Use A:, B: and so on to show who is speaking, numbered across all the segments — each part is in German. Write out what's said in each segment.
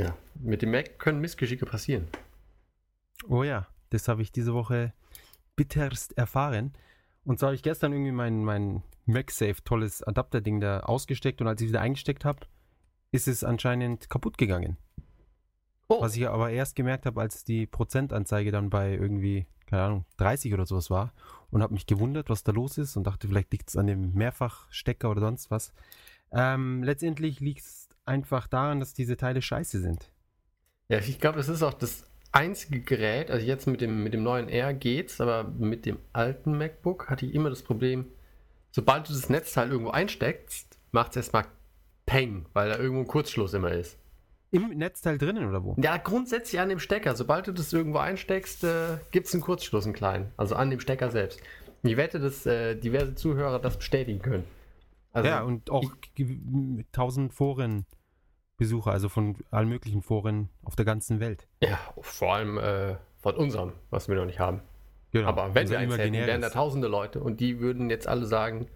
A: Ja, mit dem Mac können Missgeschicke passieren.
B: Oh ja, das habe ich diese Woche bitterst erfahren. Und zwar habe ich gestern irgendwie mein, mein MagSafe, tolles Adapterding da ausgesteckt und als ich wieder eingesteckt habe, ist es anscheinend kaputt gegangen.
A: Oh.
B: Was ich aber erst gemerkt habe, als die Prozentanzeige dann bei irgendwie, keine Ahnung, 30 oder sowas war und habe mich gewundert, was da los ist und dachte, vielleicht liegt es an dem Mehrfachstecker oder sonst was. Ähm, letztendlich liegt es einfach daran, dass diese Teile scheiße sind.
A: Ja, ich glaube, es ist auch das einzige Gerät, also jetzt mit dem, mit dem neuen R geht's, aber mit dem alten MacBook hatte ich immer das Problem, sobald du das Netzteil irgendwo einsteckst, macht es erstmal Peng, weil da irgendwo ein Kurzschluss immer ist.
B: Im Netzteil drinnen oder wo?
A: Ja, grundsätzlich an dem Stecker. Sobald du das irgendwo einsteckst, äh, gibt es einen Kurzschluss, einen kleinen. Also an dem Stecker selbst. Ich wette, dass äh, diverse Zuhörer das bestätigen können. Also,
B: ja, und auch tausend Forenbesucher, also von allen möglichen Foren auf der ganzen Welt.
A: ja, vor allem äh, von unserem, was wir noch nicht haben.
B: Genau.
A: Aber wenn
B: Also
A: wir eins hätten, wären da tausende Leute und die würden jetzt alle sagen,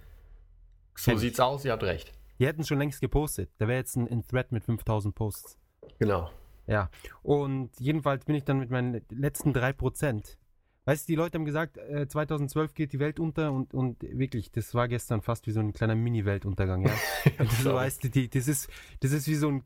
A: so
B: ich.
A: sieht's aus, ihr habt recht.
B: Die hätten es schon längst gepostet. Da wäre jetzt ein, ein Thread mit 5000 Posts.
A: Genau.
B: Ja. Und jedenfalls bin ich dann mit meinen letzten 3%. Weißt du, die Leute haben gesagt, äh, 2012 geht die Welt unter und, und wirklich, das war gestern fast wie so ein kleiner Mini-Weltuntergang, ja. Du
A: glaub ich.
B: weißt, die, das, ist, das ist wie so ein,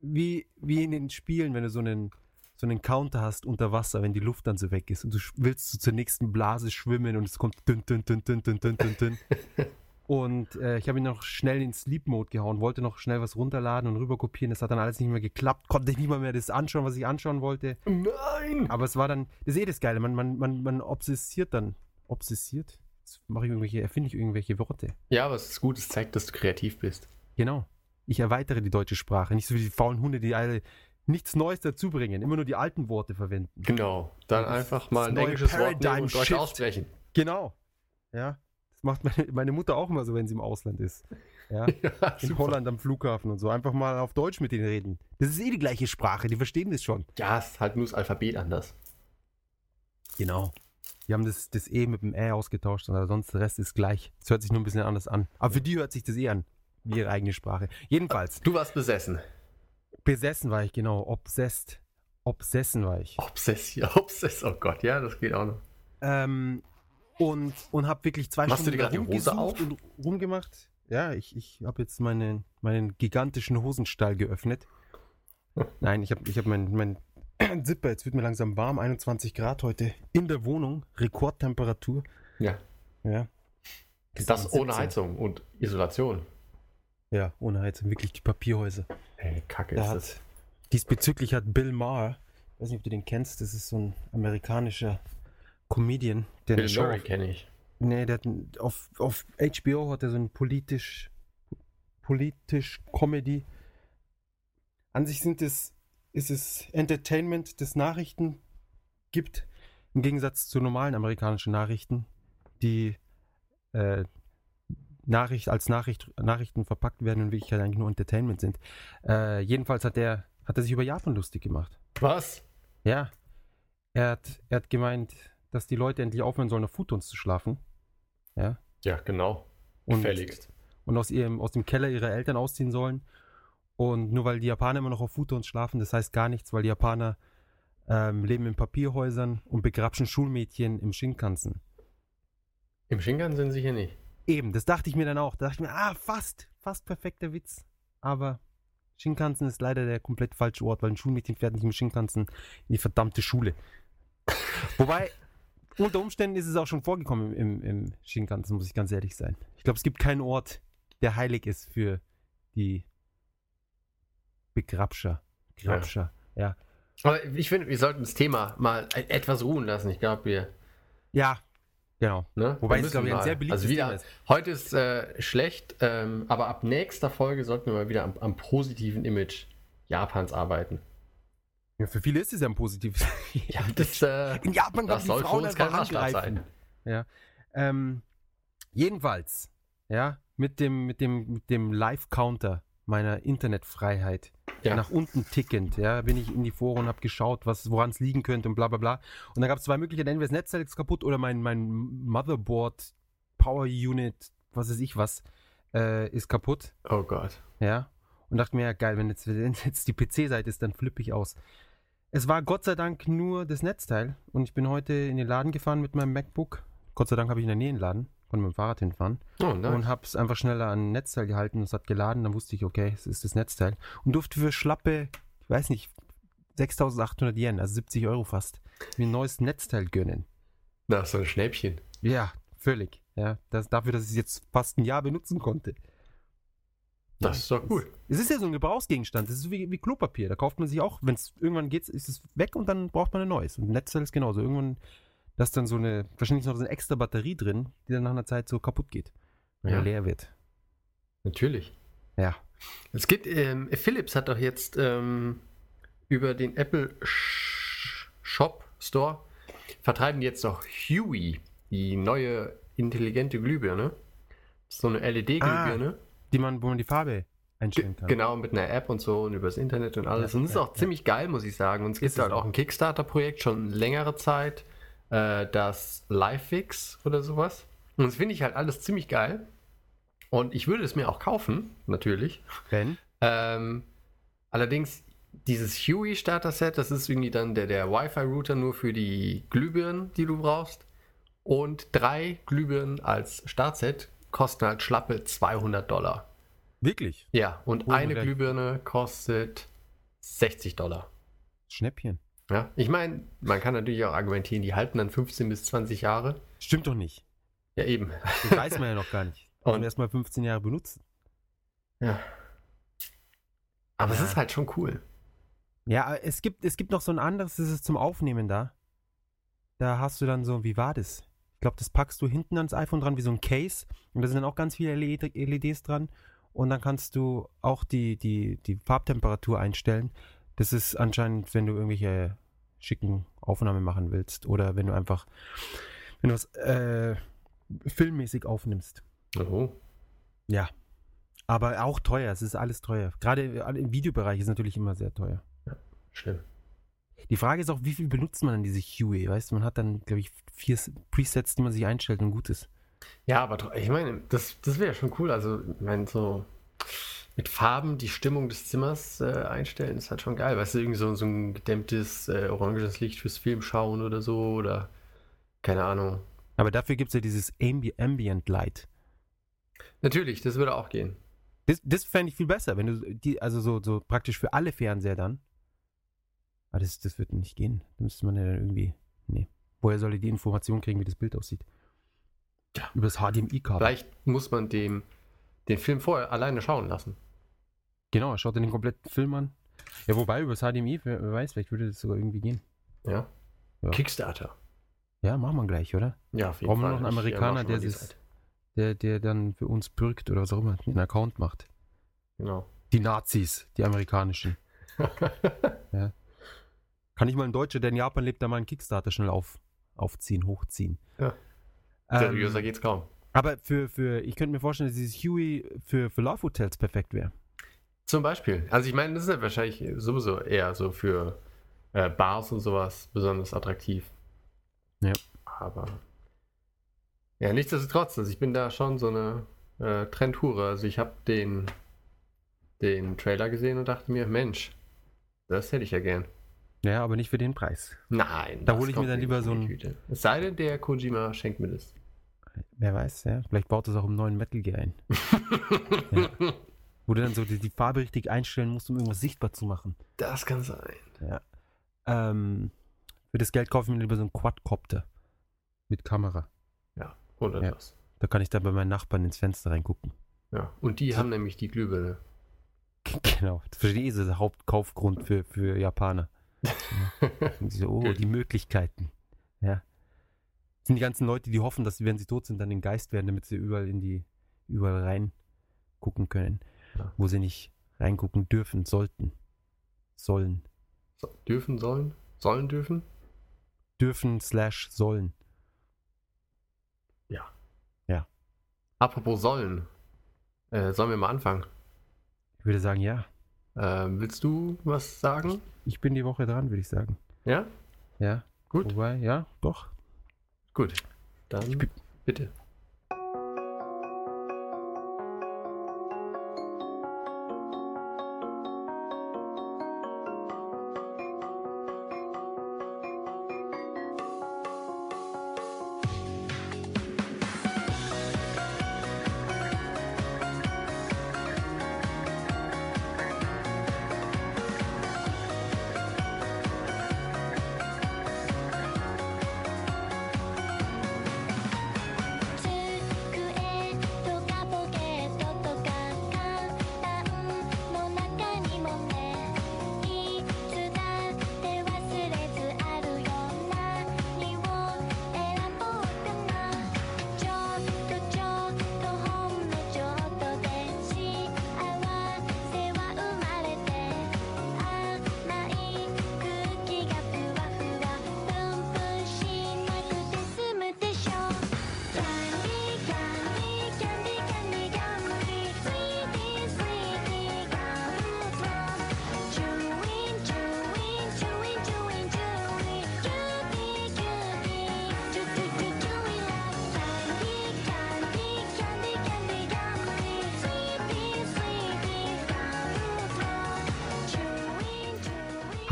B: wie, wie in den Spielen, wenn du so einen, so einen Counter hast unter Wasser, wenn die Luft dann so weg ist und du willst so zur nächsten Blase schwimmen und es kommt dünn, dünn, dünn, dünn, dünn, dünn, dünn, dünn. Und äh, ich habe ihn noch schnell in Sleep Mode gehauen, wollte noch schnell was runterladen und rüber kopieren. Das hat dann alles nicht mehr geklappt, konnte ich nicht mal mehr das anschauen, was ich anschauen wollte.
A: Nein!
B: Aber es war dann, das ist eh das Geile, man, man, man, man obsessiert dann. Obsessiert? Jetzt mache ich irgendwelche, erfinde ich irgendwelche Worte.
A: Ja, aber es ist gut, es zeigt, dass du kreativ bist.
B: Genau. Ich erweitere die deutsche Sprache. Nicht so wie die faulen Hunde, die alle nichts Neues dazu bringen, immer nur die alten Worte verwenden.
A: Genau. Dann einfach mal ein englisches Wort
B: Paradigm
A: nehmen und Deutsch aussprechen.
B: Genau. Ja. Das macht meine, meine Mutter auch immer so, wenn sie im Ausland ist. Ja.
A: Ja,
B: In
A: super.
B: Holland am Flughafen und so. Einfach mal auf Deutsch mit denen reden. Das ist eh die gleiche Sprache, die verstehen das schon.
A: Ja, es ist halt nur das Alphabet anders.
B: Genau. Die haben das, das E mit dem Ä ausgetauscht, aber sonst der Rest ist gleich. Es hört sich nur ein bisschen anders an. Aber für die hört sich das eh an, wie ihre eigene Sprache. Jedenfalls,
A: Du warst besessen.
B: besessen war ich, genau. Obsessed. Obsessen war ich.
A: Obsession. Obsess. Oh Gott, ja, das geht auch noch.
B: Ähm, und und habe wirklich zwei
A: Machst du
B: Stunden
A: dir gerade die Hose
B: rumgesucht
A: auf?
B: und rumgemacht. Ja, ich, ich habe jetzt meine, meinen gigantischen Hosenstall geöffnet. Nein, ich habe ich hab meinen mein Zipper, jetzt wird mir langsam warm, 21 Grad heute in der Wohnung, Rekordtemperatur.
A: Ja.
B: Ja.
A: Das ohne
B: 17.
A: Heizung und Isolation.
B: Ja, ohne Heizung, wirklich die Papierhäuser.
A: Hey, Kacke
B: Da
A: ist
B: hat,
A: das.
B: diesbezüglich hat Bill Maher, ich weiß nicht, ob du den kennst, das ist so ein amerikanischer Comedian, der
A: Bill Murray kenne ich.
B: nee, der hat auf, auf HBO hat er so ein politisch politisch Comedy. An sich sind es ist es Entertainment, das Nachrichten gibt, im Gegensatz zu normalen amerikanischen Nachrichten, die äh, Nachricht als Nachricht, Nachrichten verpackt werden und in Wirklichkeit eigentlich nur Entertainment sind. Äh, jedenfalls hat er, hat er sich über Japan lustig gemacht.
A: Was?
B: Ja. Er hat, er hat gemeint, dass die Leute endlich aufhören sollen, auf Futons zu schlafen. Ja.
A: Ja, genau.
B: Und,
A: Gefälligst.
B: und aus, ihrem, aus dem Keller ihrer Eltern ausziehen sollen. Und nur weil die Japaner immer noch auf Futons schlafen, das heißt gar nichts, weil die Japaner ähm, leben in Papierhäusern und begrapschen Schulmädchen im Shinkansen.
A: Im Shinkan sind sie hier nicht.
B: Eben, das dachte ich mir dann auch. Da dachte ich mir, ah, fast, fast perfekter Witz. Aber Shinkansen ist leider der komplett falsche Ort, weil ein Schulmädchen fährt nicht im Shinkansen in die verdammte Schule. Wobei, unter Umständen ist es auch schon vorgekommen im, im Shinkansen, muss ich ganz ehrlich sein. Ich glaube, es gibt keinen Ort, der heilig ist für die Begrabscher. Grabscher, ja.
A: Aber ich finde, wir sollten das Thema mal etwas ruhen lassen. Ich glaube, wir.
B: Ja, genau.
A: Ne?
B: Wobei es, glaube ich, ein sehr beliebtes
A: also wieder,
B: Thema ist.
A: Heute ist äh, schlecht, ähm, aber ab nächster Folge sollten wir mal wieder am, am positiven Image Japans arbeiten.
B: Ja, für viele ist es ja ein positives.
A: Ja, das, äh,
B: In Japan
A: das
B: die
A: soll für
B: Frauen
A: kein
B: einfach angreifen.
A: sein.
B: Ja. Ähm, jedenfalls, ja, mit dem, mit dem, mit dem Live-Counter meiner Internetfreiheit
A: Ja.
B: nach unten tickend, ja, bin ich in die Foren und habe geschaut, was, woran es liegen könnte und bla bla bla. Und dann gab es zwei Möglichkeiten, entweder das Netzteil ist kaputt oder mein, mein Motherboard, Power Unit, was weiß ich was, äh, ist kaputt.
A: Oh Gott.
B: Ja. und dachte mir, ja geil, wenn jetzt, wenn jetzt die PC-Seite ist, dann flippe ich aus. Es war Gott sei Dank nur das Netzteil und ich bin heute in den Laden gefahren mit meinem MacBook. Gott sei Dank habe ich in der Nähe einen Laden, konnte mit dem Fahrrad hinfahren
A: Oh, nice.
B: und habe es einfach schneller an ein Netzteil gehalten. Es hat geladen, dann wusste ich, okay, es ist das Netzteil und durfte für schlappe, ich weiß nicht, 6.800 Yen, also 70 Euro fast, mir ein neues Netzteil gönnen.
A: Na, so ein Schnäppchen.
B: Ja, völlig. Ja, das, dafür, dass ich es jetzt fast ein Jahr benutzen konnte.
A: Das ist doch cool.
B: Es ist ja so ein Gebrauchsgegenstand. Das ist wie, wie Klopapier. Da kauft man sich auch, wenn es irgendwann geht, ist es weg und dann braucht man ein neues. Und Netzteil ist genauso. Irgendwann, da ist dann so eine, wahrscheinlich noch so eine extra Batterie drin, die dann nach einer Zeit so kaputt geht. Oder
A: Ja.
B: leer wird.
A: Natürlich.
B: Ja.
A: Es gibt, ähm, Philips hat doch jetzt ähm, über den Apple Sh- Shop Store vertreiben die jetzt noch Huey, die neue intelligente Glühbirne. So eine LED-Glühbirne.
B: Die man, wo man die Farbe einstellen kann.
A: Genau, mit einer App und so und übers Internet und alles.
B: Ja,
A: und es ist
B: ja,
A: auch
B: ja.
A: ziemlich geil, muss ich sagen. Und es gibt
B: Ist
A: halt auch ein Kickstarter-Projekt schon längere Zeit, äh, das Livefix oder sowas. Und das finde ich halt alles ziemlich geil. Und ich würde es mir auch kaufen, natürlich.
B: Ben?
A: Ähm, allerdings, dieses Huey Starter Set, das ist irgendwie dann der, der Wi-Fi-Router nur für die Glühbirnen, die du brauchst. Und drei Glühbirnen als Startset kosten halt schlappe 200 Dollar.
B: Wirklich?
A: Ja, und
B: wir
A: eine. Glühbirne kostet 60 Dollar.
B: Schnäppchen.
A: Ja, ich meine, man kann natürlich auch argumentieren, die halten dann 15 bis 20 Jahre.
B: Stimmt doch nicht.
A: Ja, eben.
B: Das weiß man ja noch gar nicht.
A: Und-
B: Und erst mal 15 Jahre benutzen.
A: Ja. Aber es
B: Ja.
A: ist halt schon cool.
B: Ja, es gibt, es gibt noch so ein anderes, das ist zum Aufnehmen da. Da hast du dann so, wie war das? Ich glaube, das packst du hinten ans iPhone dran, wie so ein Case. Und da sind dann auch ganz viele LED LEDs dran. Und dann kannst du auch die, die, die Farbtemperatur einstellen. Das ist anscheinend, wenn du irgendwelche schicken Aufnahmen machen willst. Oder wenn du einfach, wenn du was äh, filmmäßig aufnimmst.
A: Oh.
B: Ja. Aber auch teuer, es ist alles teuer. Gerade im Videobereich ist natürlich immer sehr teuer.
A: Schlimm.
B: Die Frage ist auch, wie viel benutzt man dann diese Huey? Weißt du, man hat dann, glaube ich, vier Presets, die man sich einstellt und gut ist.
A: Ja, aber ich meine, das, das wäre schon cool. Also, ich meine, so mit Farben die Stimmung des Zimmers äh, einstellen, ist halt schon geil. Weißt du, irgendwie so, so ein gedämmtes äh, oranges Licht fürs Filmschauen oder so oder keine Ahnung.
B: Aber dafür gibt es ja dieses Ambi Ambient Light.
A: Natürlich, das würde auch gehen.
B: Das, das fände ich viel besser, wenn du die, also so, so praktisch für alle Fernseher dann. Aber das, das wird nicht gehen. Da müsste man ja dann irgendwie. Nee. Woher soll ich die Information kriegen, wie das Bild aussieht?
A: Ja.
B: Über das HDMI-Kabel.
A: Vielleicht muss man dem den Film vorher alleine schauen lassen.
B: Genau, schaut dir den kompletten Film an. Ja, wobei, über das HDMI, wer, wer weiß, vielleicht würde das sogar irgendwie gehen.
A: Ja.
B: Ja.
A: Kickstarter.
B: Ja, machen wir gleich, oder?
A: Ja, auf jeden
B: Brauchen wir noch einen Amerikaner, der das-. Der, der dann für uns bürgt oder was auch immer, einen Account macht.
A: Genau.
B: Die Nazis, die amerikanischen. Kann ich mal ein Deutscher, der in Japan lebt, da mal einen Kickstarter schnell auf, aufziehen, hochziehen.
A: Ja.
B: Ähm,
A: Seriöser geht's kaum.
B: aber für, für, ich könnte mir vorstellen, dass dieses Huey für, für Love Hotels perfekt wäre.
A: Zum Beispiel. Also ich meine, das ist ja wahrscheinlich sowieso eher so für äh, Bars und sowas besonders attraktiv.
B: Ja.
A: Aber ja, nichtsdestotrotz, also ich bin da schon so eine äh, Trendhure. Also ich habe den, den Trailer gesehen und dachte mir, Mensch, das hätte ich ja gern.
B: Ja, aber nicht für den Preis.
A: Nein.
B: Da hole ich mir dann lieber so ein-.
A: Es sei denn, der Kojima schenkt mir das.
B: Wer weiß, ja. Vielleicht baut das auch im neuen Metal Gear ein. ja. Wo du dann so die, die Farbe richtig einstellen musst, um irgendwas sichtbar zu machen.
A: Das kann sein.
B: Ähm, für das Geld kaufe ich mir lieber so einen Quadcopter. Mit Kamera.
A: Ja, oder
B: Ja.
A: das.
B: Da kann ich dann bei meinen Nachbarn ins Fenster reingucken.
A: Ja. Und die haben nämlich die Glühbirne.
B: Genau. Das ist der Hauptkaufgrund für, für Japaner. So, oh, die Möglichkeiten. Ja. Das sind die ganzen Leute, die hoffen, dass sie, wenn sie tot sind, dann den Geist werden, damit sie überall in die, überall rein gucken können.
A: Ja.
B: Wo sie nicht reingucken dürfen, sollten. Sollen.
A: So, dürfen, sollen? Sollen dürfen?
B: Dürfen slash sollen.
A: Apropos sollen. Äh, sollen wir mal anfangen?
B: Ich würde sagen, ja.
A: Ähm, willst du was sagen?
B: Ich bin die Woche dran, würde ich sagen.
A: Ja?
B: Ja.
A: Gut.
B: Wobei, ja, doch.
A: Gut. Dann
B: bin-
A: bitte.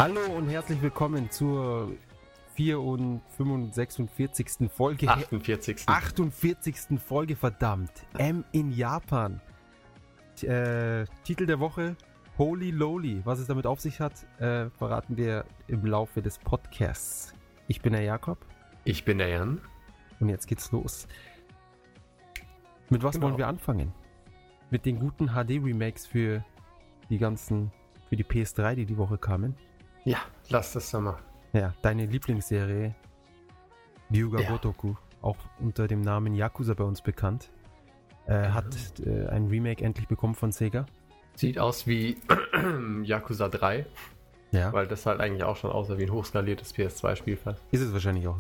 B: Hallo und herzlich willkommen zur 46. Folge.
A: 48.
B: 48. Folge, verdammt. M in Japan. Äh, Titel der Woche: Holy Lowly. Was es damit auf sich hat, äh, verraten wir im Laufe des Podcasts. Ich bin der Jakob.
A: Ich bin der Jan.
B: Und jetzt geht's los. Mit was
A: Genau.
B: wollen wir anfangen? Mit den guten HD-Remakes für die ganzen, für die PS3, die die Woche kamen.
A: Ja, lass das doch mal.
B: Ja, deine Lieblingsserie, Ryuga
A: Ja.
B: Gotoku, auch unter dem Namen Yakuza bei uns bekannt, äh, hat äh, ein Remake endlich bekommen von Sega.
A: Sieht aus wie Yakuza 3,
B: Ja.
A: weil das halt eigentlich auch schon aussah wie ein hochskaliertes PS2-Spiel fast.
B: Ist es wahrscheinlich auch.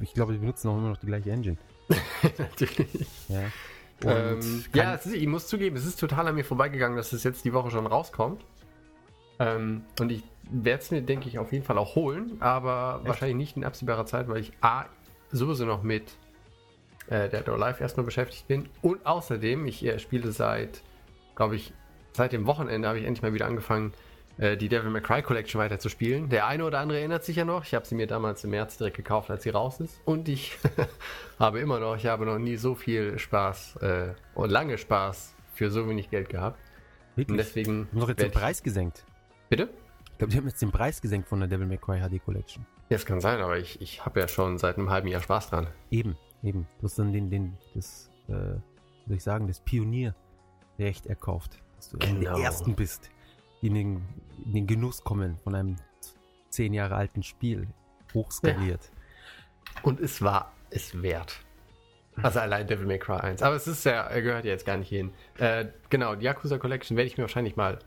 B: Ich glaube, die benutzen auch immer noch die gleiche Engine.
A: Natürlich.
B: Ja.
A: Ähm, ja, ist, ich muss zugeben, es ist total an mir vorbeigegangen, dass es jetzt die Woche schon rauskommt. Ähm, und ich werde es mir, denke ich, auf jeden Fall auch holen, aber
B: Echt?
A: wahrscheinlich nicht in absehbarer Zeit, weil ich A, sowieso noch mit äh, Dead or Alive erstmal beschäftigt bin und außerdem, ich äh, spiele seit, glaube ich, seit dem Wochenende habe ich endlich mal wieder angefangen, äh, die Devil May Cry Collection weiter zu spielen. Der eine oder andere erinnert sich ja noch, ich habe sie mir damals im März direkt gekauft, als sie raus ist und ich habe immer noch, ich habe noch nie so viel Spaß äh, und lange Spaß für so wenig Geld gehabt. Und
B: Wirklich?
A: deswegen.
B: Die haben doch jetzt den Preis gesenkt.
A: Bitte?
B: Ich glaube, die haben jetzt den Preis gesenkt von der Devil May Cry HD Collection.
A: Ja, es kann sein, aber ich, ich habe ja schon seit einem halben Jahr Spaß dran.
B: Eben, eben. Du hast dann den, den, das, äh, soll ich sagen, das Pionierrecht erkauft. Dass du
A: Genau.
B: der Ersten bist, die in den, in den Genuss kommen von einem zehn Jahre alten Spiel. Hochskaliert.
A: Und es war es wert. Also allein Devil May Cry 1. Aber es ist ja, er gehört ja jetzt gar nicht hin. Äh, genau, die Yakuza Collection werde ich mir wahrscheinlich mal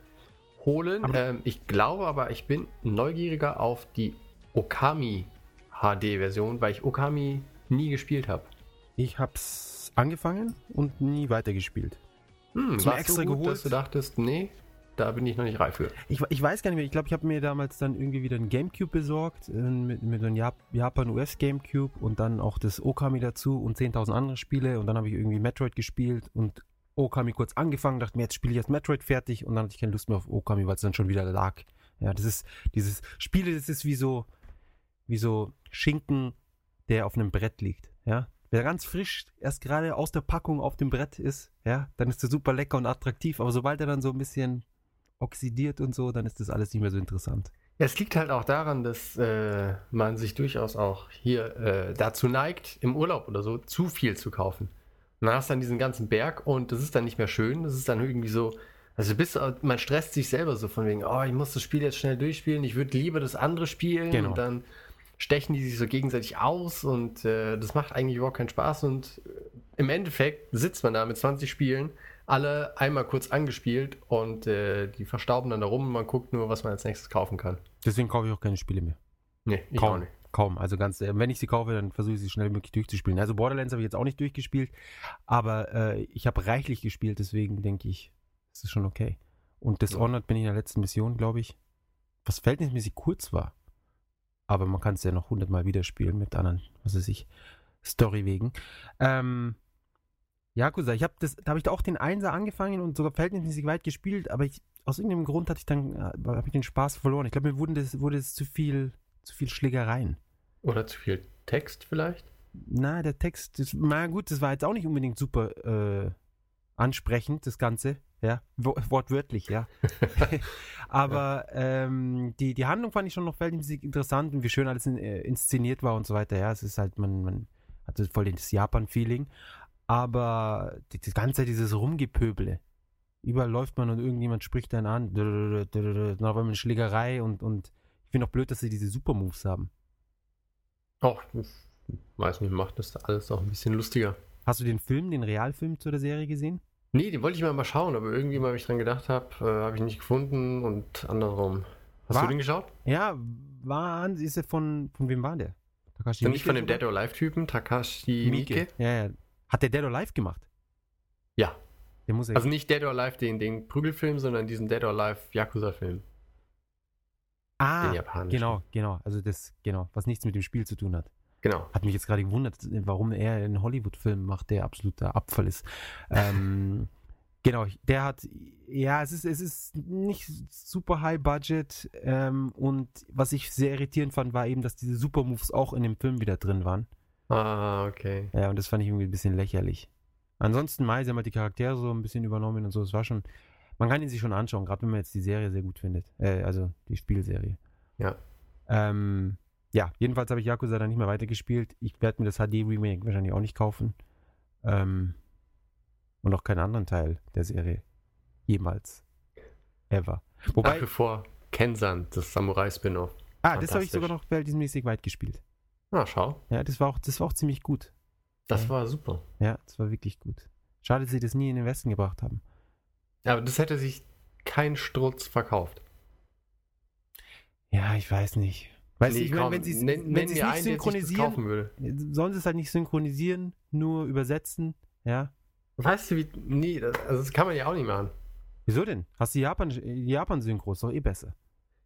A: holen. Ähm, ich glaube aber, ich bin neugieriger auf die Okami HD-Version, weil ich Okami nie gespielt habe.
B: Ich hab's angefangen und nie weitergespielt.
A: Hm,
B: mir extra
A: so gut,
B: geholt?
A: dass du dachtest, nee, da bin ich noch nicht reif für.
B: Ich, ich weiß gar nicht mehr. Ich glaube, ich habe mir damals dann irgendwie wieder ein Gamecube besorgt, äh, mit, mit einem Jap Japan-US Gamecube und dann auch das Okami dazu und 10.000 andere Spiele. Und dann habe ich irgendwie Metroid gespielt und Okami kurz angefangen, dachte mir, jetzt spiele ich jetzt Metroid fertig und dann hatte ich keine Lust mehr auf Okami, weil es dann schon wieder lag. Ja, das ist dieses Spiele, das ist wie so, wie so Schinken, der auf einem Brett liegt. Ja, wer ganz frisch erst gerade aus der Packung auf dem Brett ist, ja, dann ist der super lecker und attraktiv. Aber sobald er dann so ein bisschen oxidiert und so, dann ist das alles nicht mehr so interessant.
A: Es liegt halt auch daran, dass äh, man sich durchaus auch hier äh, dazu neigt, im Urlaub oder so zu viel zu kaufen. Und dann hast du dann diesen ganzen Berg und das ist dann nicht mehr schön. Das ist dann irgendwie so, also bis, man stresst sich selber so von wegen, oh, ich muss das Spiel jetzt schnell durchspielen, ich würde lieber das andere spielen.
B: Genau.
A: Und dann stechen die sich so gegenseitig aus und äh, das macht eigentlich überhaupt keinen Spaß. Und äh, im Endeffekt sitzt man da mit 20 Spielen, alle einmal kurz angespielt und äh, die verstauben dann da rum und man guckt nur, was man als nächstes kaufen kann.
B: Deswegen kaufe ich auch keine Spiele mehr.
A: Nee, ich auch
B: kaum,
A: nicht.
B: Kaum. Also ganz, äh, wenn ich sie kaufe, dann versuche ich sie schnell wie möglich durchzuspielen. Also Borderlands habe ich jetzt auch nicht durchgespielt, aber äh, ich habe reichlich gespielt, deswegen denke ich, es ist schon okay. Und Dishonored bin ich in der letzten Mission, glaube ich, was verhältnismäßig kurz war. Aber man kann es ja noch hundertmal wieder spielen mit anderen, was weiß ich, Story wegen. Ähm, Yakuza, ich habe das, da habe ich da auch den Einser angefangen und sogar verhältnismäßig weit gespielt, aber ich, aus irgendeinem Grund hatte ich dann, äh, habe ich den Spaß verloren. Ich glaube, mir wurden das, wurde es zu viel, zu viel Schlägereien.
A: Oder zu viel Text vielleicht?
B: Na, der Text, das, na gut, das war jetzt auch nicht unbedingt super äh, ansprechend, das Ganze, ja, wo, wortwörtlich, ja. Aber ähm, die, die Handlung fand ich schon noch verhältnismäßig interessant und wie schön alles in, äh, inszeniert war und so weiter, ja. Es ist halt, man, man hatte voll das Japan-Feeling. Aber die, die ganze Zeit dieses Rumgepöbele. Überall läuft man und irgendjemand spricht dann an. Dann auf einmal eine Schlägerei und, und ich finde auch blöd, dass sie diese Super-Moves haben.
A: Auch, weiß nicht, macht das alles auch ein bisschen lustiger.
B: Hast du den Film, den Realfilm zu der Serie gesehen?
A: Nee, den wollte ich mal, mal schauen, aber irgendwie mal, wie ich dran gedacht habe, äh, habe ich nicht gefunden und andersrum. Hast
B: War-
A: du den geschaut?
B: Ja, war, ist er von, von wem war der? Takashi
A: Dann nicht von dem? Dead or Alive-Typen, Takashi Miike?
B: Ja, ja. Hat der Dead or Alive gemacht?
A: Ja.
B: Der muss ja.
A: Also nicht Dead or Alive, den, den Prügelfilm, sondern diesen Dead or Alive Yakuza-Film.
B: Ah, genau, genau. Also das, genau, was nichts mit dem Spiel zu tun hat.
A: Genau.
B: Hat mich jetzt gerade gewundert, warum er einen Hollywood-Film macht, der absoluter Abfall ist. Ähm, Genau, der hat, ja, es ist, es ist nicht super high budget ähm, und was ich sehr irritierend fand, war eben, dass diese Super Moves auch in dem Film wieder drin waren.
A: Ah, okay.
B: Ja, und das fand ich irgendwie ein bisschen lächerlich. Ansonsten, Mai, sie haben halt die Charaktere so ein bisschen übernommen und so, es war schon, man kann ihn sich schon anschauen, gerade wenn man jetzt die Serie sehr gut findet, äh, also die Spielserie.
A: Ja.
B: Ähm, ja, jedenfalls habe ich Yakuza dann nicht mehr weitergespielt. Ich werde mir das HD-Remake wahrscheinlich auch nicht kaufen. Ähm, und auch keinen anderen Teil der Serie. Jemals. Ever.
A: Wobei. Nach wie vor Kensan, das Samurai-Spin-Off.
B: Ah, das habe ich sogar noch verhältnismäßig weit gespielt.
A: Na, schau.
B: Ja, das war auch, das war auch ziemlich gut.
A: Das
B: ja.
A: war super.
B: Ja, das war wirklich gut. Schade, dass sie das nie in den Westen gebracht haben.
A: Ja, aber das hätte sich kein Strutz verkauft.
B: Ja, ich weiß nicht. Weißt
A: nee,
B: du, ich meine, wenn sie es nicht synchronisieren, sollen sie es halt nicht synchronisieren, nur übersetzen, ja.
A: Weißt du, wie, nee, das, also das kann man ja auch nicht machen.
B: Wieso denn? Hast du Japan, Japan-Synchro, ist doch eh besser.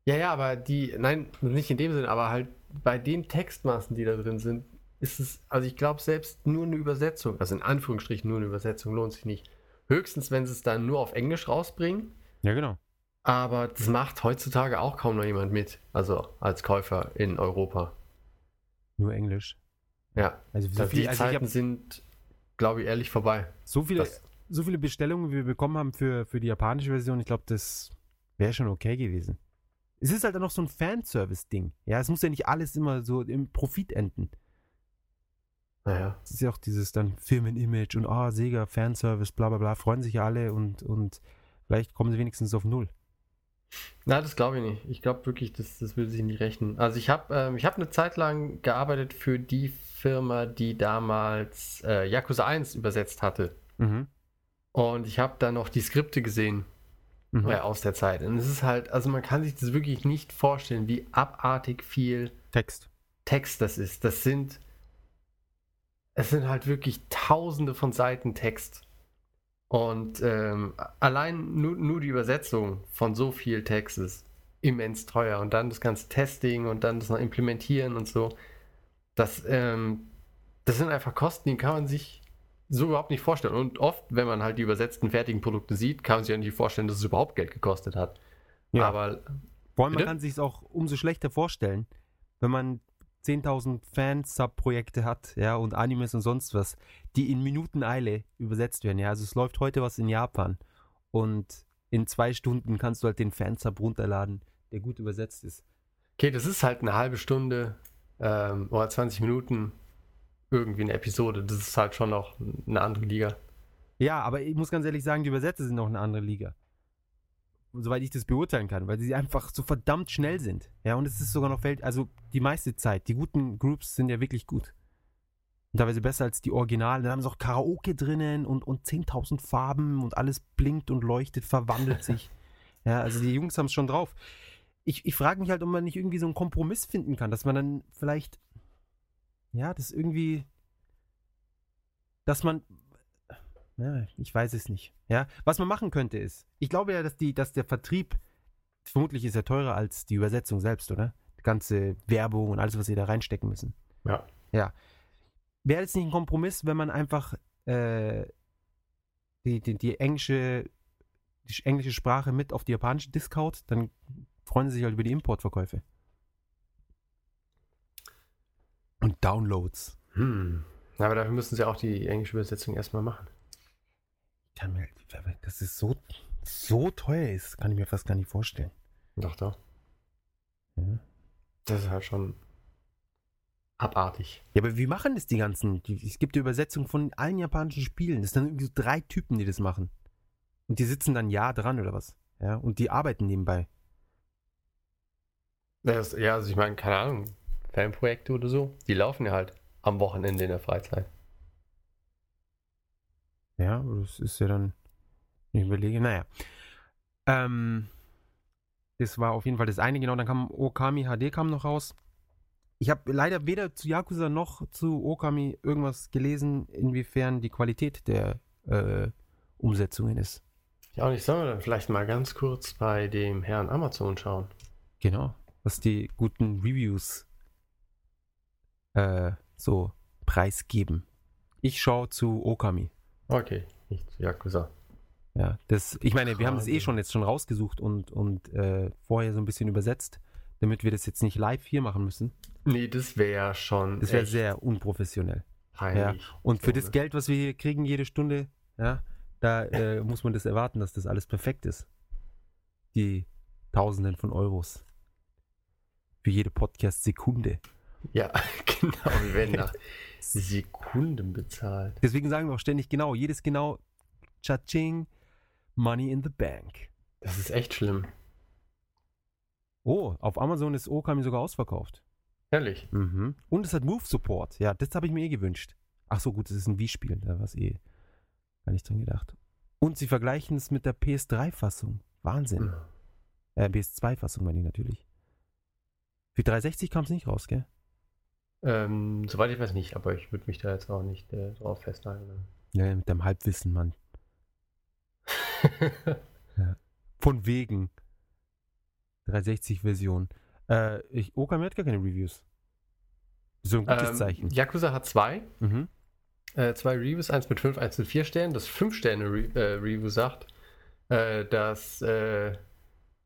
A: Ja, ja, aber die, nein, nicht in dem Sinne, aber halt bei den Textmaßen, die da drin sind, ist es, also ich glaube, selbst nur eine Übersetzung, also in Anführungsstrichen nur eine Übersetzung, lohnt sich nicht. Höchstens, wenn sie es dann nur auf Englisch rausbringen.
B: Ja, genau.
A: Aber das macht heutzutage auch kaum noch jemand mit. Also als Käufer in Europa.
B: Nur Englisch.
A: Ja. Also so viel, die also Zeiten sind, glaube ich, ehrlich vorbei.
B: So viele, so viele Bestellungen, wie wir bekommen haben für, für die japanische Version, ich glaube, das wäre schon okay gewesen. Es ist halt dann noch so ein Fanservice-Ding. Ja, es muss ja nicht alles immer so im Profit enden.
A: Naja.
B: Es ist ja auch dieses dann Firmen-Image und ah, Sega, Fanservice, bla bla bla, freuen sich ja alle und, und vielleicht kommen sie wenigstens auf Null.
A: Na, das glaube ich nicht. Ich glaube wirklich, das, das will sich nicht rechnen. Also ich habe ähm, hab eine Zeit lang gearbeitet für die Firma, die damals äh, Yakuza 1 übersetzt hatte.
B: Mhm.
A: Und ich habe da noch die Skripte gesehen mhm. äh, aus der Zeit. Und es ist halt, also man kann sich das wirklich nicht vorstellen, wie abartig viel
B: Text.
A: Text das ist. Das sind, es sind halt wirklich tausende von Seiten Text. Und ähm, allein nur, nur die Übersetzung von so viel Text ist immens teuer. Und dann das ganze Testing und dann das noch implementieren und so. Das, ähm, das sind einfach Kosten, die kann man sich so überhaupt nicht vorstellen. Und oft, wenn man halt die übersetzten fertigen Produkte sieht, kann man sich ja nicht vorstellen, dass es überhaupt Geld gekostet hat.
B: Ja. Aber. Vor allem, man kann sich es auch umso schlechter vorstellen, wenn man 10.000 Fan-Sub-Projekte hat, ja, und Animes und sonst was, die in Minuteneile übersetzt werden, ja. Also es läuft heute was in Japan und in zwei Stunden kannst du halt den Fansub runterladen, der gut übersetzt ist.
A: Okay, das ist halt eine halbe Stunde ähm, oder 20 Minuten irgendwie eine Episode. Das ist halt schon noch eine andere Liga.
B: Ja, aber ich muss ganz ehrlich sagen, die Übersetzer sind noch eine andere Liga soweit ich das beurteilen kann, weil sie einfach so verdammt schnell sind. Ja, und es ist sogar noch Welt, also die meiste Zeit. Die guten Groups sind ja wirklich gut. Und teilweise besser als die Originalen. Dann haben sie auch Karaoke drinnen und, und 10.000 Farben und alles blinkt und leuchtet, verwandelt sich. Ja, also die Jungs haben es schon drauf. Ich, ich frage mich halt, ob man nicht irgendwie so einen Kompromiss finden kann, dass man dann vielleicht, ja, das irgendwie, dass man ja, ich weiß es nicht. Ja, was man machen könnte ist, ich glaube ja, dass die, dass der Vertrieb vermutlich ist ja teurer als die Übersetzung selbst, oder? Die ganze Werbung und alles, was sie da reinstecken müssen.
A: Ja.
B: Ja. Wäre es nicht ein Kompromiss, wenn man einfach äh, die, die, die englische die englische Sprache mit auf die japanische Discount, dann freuen sie sich halt über die Importverkäufe. Und Downloads.
A: Hm. Aber dafür müssen sie auch die englische Übersetzung erstmal machen
B: kann mir, dass es so, so teuer ist, kann ich mir fast gar nicht vorstellen.
A: Doch, doch. Ja. Das ist halt schon abartig.
B: Ja, aber wie machen das die ganzen? Es gibt die Übersetzung von allen japanischen Spielen. Das sind dann irgendwie so drei Typen, die das machen. Und die sitzen dann ja dran oder was? Ja, und die arbeiten nebenbei.
A: Das, ja, also ich meine, keine Ahnung, Fanprojekte oder so, die laufen ja halt am Wochenende in der Freizeit.
B: Ja, das ist ja dann, ich überlege, naja. Ähm, das war auf jeden Fall das eine, genau. Dann kam Okami HD kam noch raus. Ich habe leider weder zu Yakuza noch zu Okami irgendwas gelesen, inwiefern die Qualität der äh, Umsetzungen ist.
A: Ja, und ich soll dann vielleicht mal ganz kurz bei dem Herrn Amazon schauen.
B: Genau, was die guten Reviews äh, so preisgeben. Ich schaue zu Okami.
A: Okay, nicht Yakuza.
B: Ja, das, ich meine, wir haben das eh schon jetzt schon rausgesucht und, und äh, vorher so ein bisschen übersetzt, damit wir das jetzt nicht live hier machen müssen.
A: Nee, das wäre schon.
B: Das wäre sehr unprofessionell.
A: peinlich.
B: Und für das. Geld, was wir hier kriegen jede Stunde, ja, da äh, muss man das erwarten, dass das alles perfekt ist. Die Tausenden von Euros. Für jede Podcast-Sekunde.
A: Ja, genau. Wir werden nach Sekunden bezahlt.
B: Deswegen sagen wir auch ständig genau, jedes genau, Cha-Ching, Money in the Bank.
A: Das ist echt schlimm.
B: Oh, auf Amazon ist Okami sogar ausverkauft.
A: Ehrlich.
B: Mhm. Und es hat Move Support. Ja, das habe ich mir eh gewünscht. Ach so, gut, das ist ein Wii-Spiel. Da war es eh gar nicht dran gedacht. Und sie vergleichen es mit der PS3-Fassung. Wahnsinn. Äh, PS2-Fassung meine ich natürlich. Für 360 kam es nicht raus, gell?
A: Ähm, soweit ich weiß nicht, aber ich würde mich da jetzt auch nicht äh, drauf festnageln.
B: Ja, mit deinem Halbwissen, Mann. Von wegen. 360-Version. Äh, ich, Okami hat gar keine Reviews. So ein gutes
A: ähm,
B: Zeichen.
A: Yakuza hat zwei.
B: Mhm.
A: Äh, zwei Reviews, eins mit fünf, eins mit vier Sternen. Das fünf Sterne Re äh, Review sagt, äh, dass äh,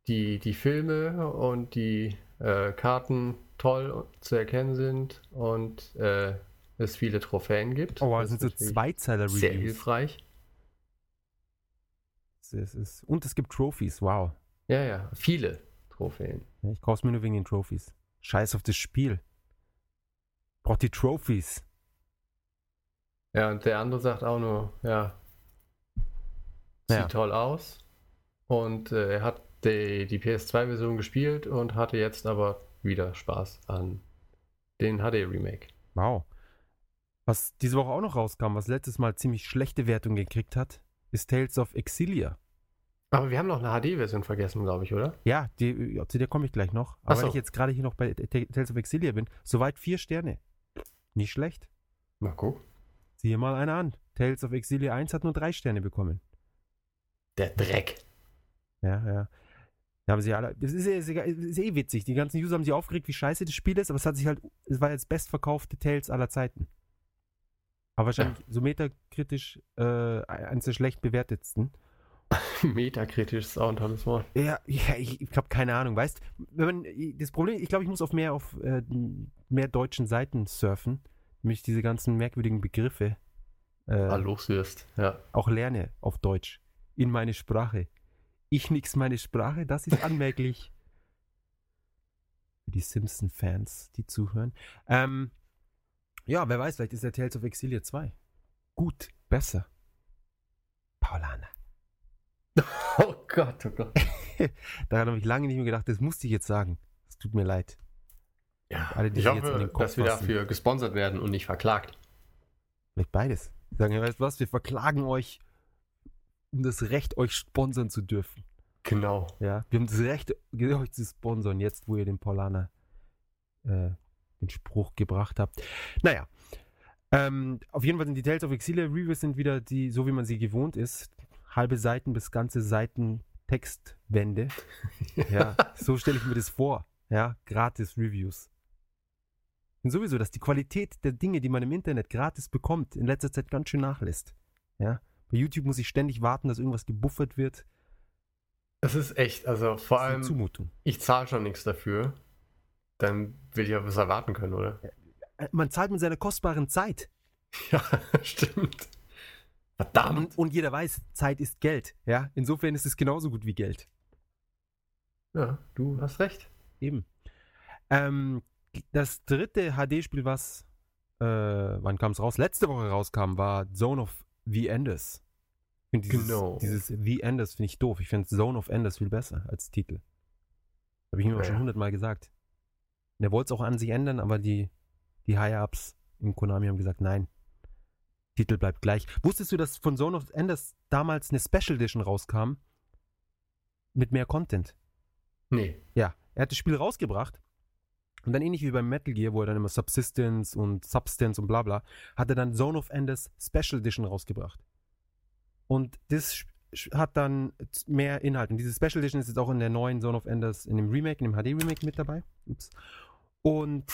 A: die, die Filme und die äh, Karten toll zu erkennen sind und äh, es viele Trophäen gibt.
B: Oh,
A: Das
B: das sind so
A: ist natürlich
B: Zweizeiler-Reviews.
A: Sehr hilfreich.
B: Es ist, und es gibt Trophies, wow.
A: Ja, ja, viele Trophäen.
B: Ich kauf's mir nur wegen den Trophies. Scheiß auf das Spiel. Braucht die Trophies.
A: Ja, und der andere sagt auch nur, ja, sieht
B: Ja.
A: toll aus. Und äh, er hat die, die PS2-Version gespielt und hatte jetzt aber wieder Spaß an den HD-Remake.
B: Wow. Was diese Woche auch noch rauskam, was letztes Mal ziemlich schlechte Wertung gekriegt hat, ist Tales of Exilia.
A: Aber wir haben noch eine HD-Version vergessen, glaube ich, oder?
B: Ja, die, zu der komme ich gleich noch. Aber
A: so.
B: weil ich jetzt gerade hier noch bei Tales of Exilia bin, soweit vier Sterne. Nicht schlecht.
A: Na guck.
B: Siehe mal einer an. Tales of Exilia 1 hat nur drei Sterne bekommen.
A: Der Dreck.
B: Ja, ja. Da haben sie alle. Das ist, ist, ist eh witzig. Die ganzen User haben sich aufgeregt, wie scheiße das Spiel ist, aber es hat sich halt. Es war jetzt bestverkaufte Tales aller Zeiten. Aber wahrscheinlich so metakritisch äh, eines der schlecht bewertetsten.
A: Metakritisch ist auch ein tolles Wort.
B: Ja, ja ich, ich habe keine Ahnung, weißt wenn man das Problem, ich glaube, ich muss auf mehr auf äh, mehr deutschen Seiten surfen, damit ich diese ganzen merkwürdigen Begriffe äh,
A: Ah, loswirst. Ja.
B: auch lerne auf Deutsch. In meine Sprache. Ich nix meine Sprache, das ist anmerklich. Für die Simpson-Fans, die zuhören. Ähm, ja, wer weiß, vielleicht ist der Tales of Exilia 2. Gut, besser. Paulana.
A: Oh Gott, oh Gott.
B: Daran habe ich lange nicht mehr gedacht, das musste ich jetzt sagen. Es tut mir leid.
A: Ja,
B: Alle, die
A: ich
B: sich jetzt in
A: hoffe,
B: den Kopf
A: dass wir
B: fassen.
A: dafür gesponsert werden und nicht verklagt.
B: Vielleicht beides. Sagen, ja, weißt du was, wir verklagen euch, um das Recht, euch sponsern zu dürfen.
A: Genau.
B: Ja, wir haben das Recht, euch zu sponsern, jetzt, wo ihr den Paulaner äh, den Spruch gebracht habt. Naja, ähm, auf jeden Fall sind die Tales of Exilia Reviews sind wieder die, so wie man sie gewohnt ist. Halbe Seiten bis ganze Seiten Textwände. Ja, so stelle ich mir das vor. Ja, gratis Reviews. Und sowieso, dass die Qualität der Dinge, die man im Internet gratis bekommt, in letzter Zeit ganz schön nachlässt. Ja, bei YouTube muss ich ständig warten, dass irgendwas gebuffert wird.
A: Es ist echt, also vor allem,
B: Zumutung.
A: ich zahle schon nichts dafür. Dann will ich ja was erwarten können, oder?
B: Äh, Man zahlt mit seiner kostbaren Zeit.
A: Ja, stimmt. Verdammt.
B: Und, und jeder weiß, Zeit ist Geld. Ja, insofern ist es genauso gut wie Geld.
A: Ja, du hast recht.
B: Eben. Ähm, das dritte HD-Spiel, was, äh, wann kam es raus? Letzte Woche rauskam, war Zone of the Enders. Ich find Dieses,
A: Genau.
B: Dieses The Enders finde ich doof. Ich finde Zone of Enders viel besser als Titel. Habe ich ihm auch
A: Ja.
B: schon hundertmal gesagt. Und er wollte es auch an sich ändern, aber die, die High-Ups im Konami haben gesagt, nein. Titel bleibt gleich. Wusstest du, dass von Zone of Enders damals eine Special Edition rauskam? Mit mehr Content.
A: Nee.
B: Ja, er hat das Spiel rausgebracht und dann ähnlich wie beim Metal Gear, wo er dann immer Subsistence und Substance und bla bla, hat er dann Zone of Enders Special Edition rausgebracht. Und das hat dann mehr Inhalt. Und diese Special Edition ist jetzt auch in der neuen Zone of Enders, in dem Remake, in dem HD-Remake mit dabei. Ups. Und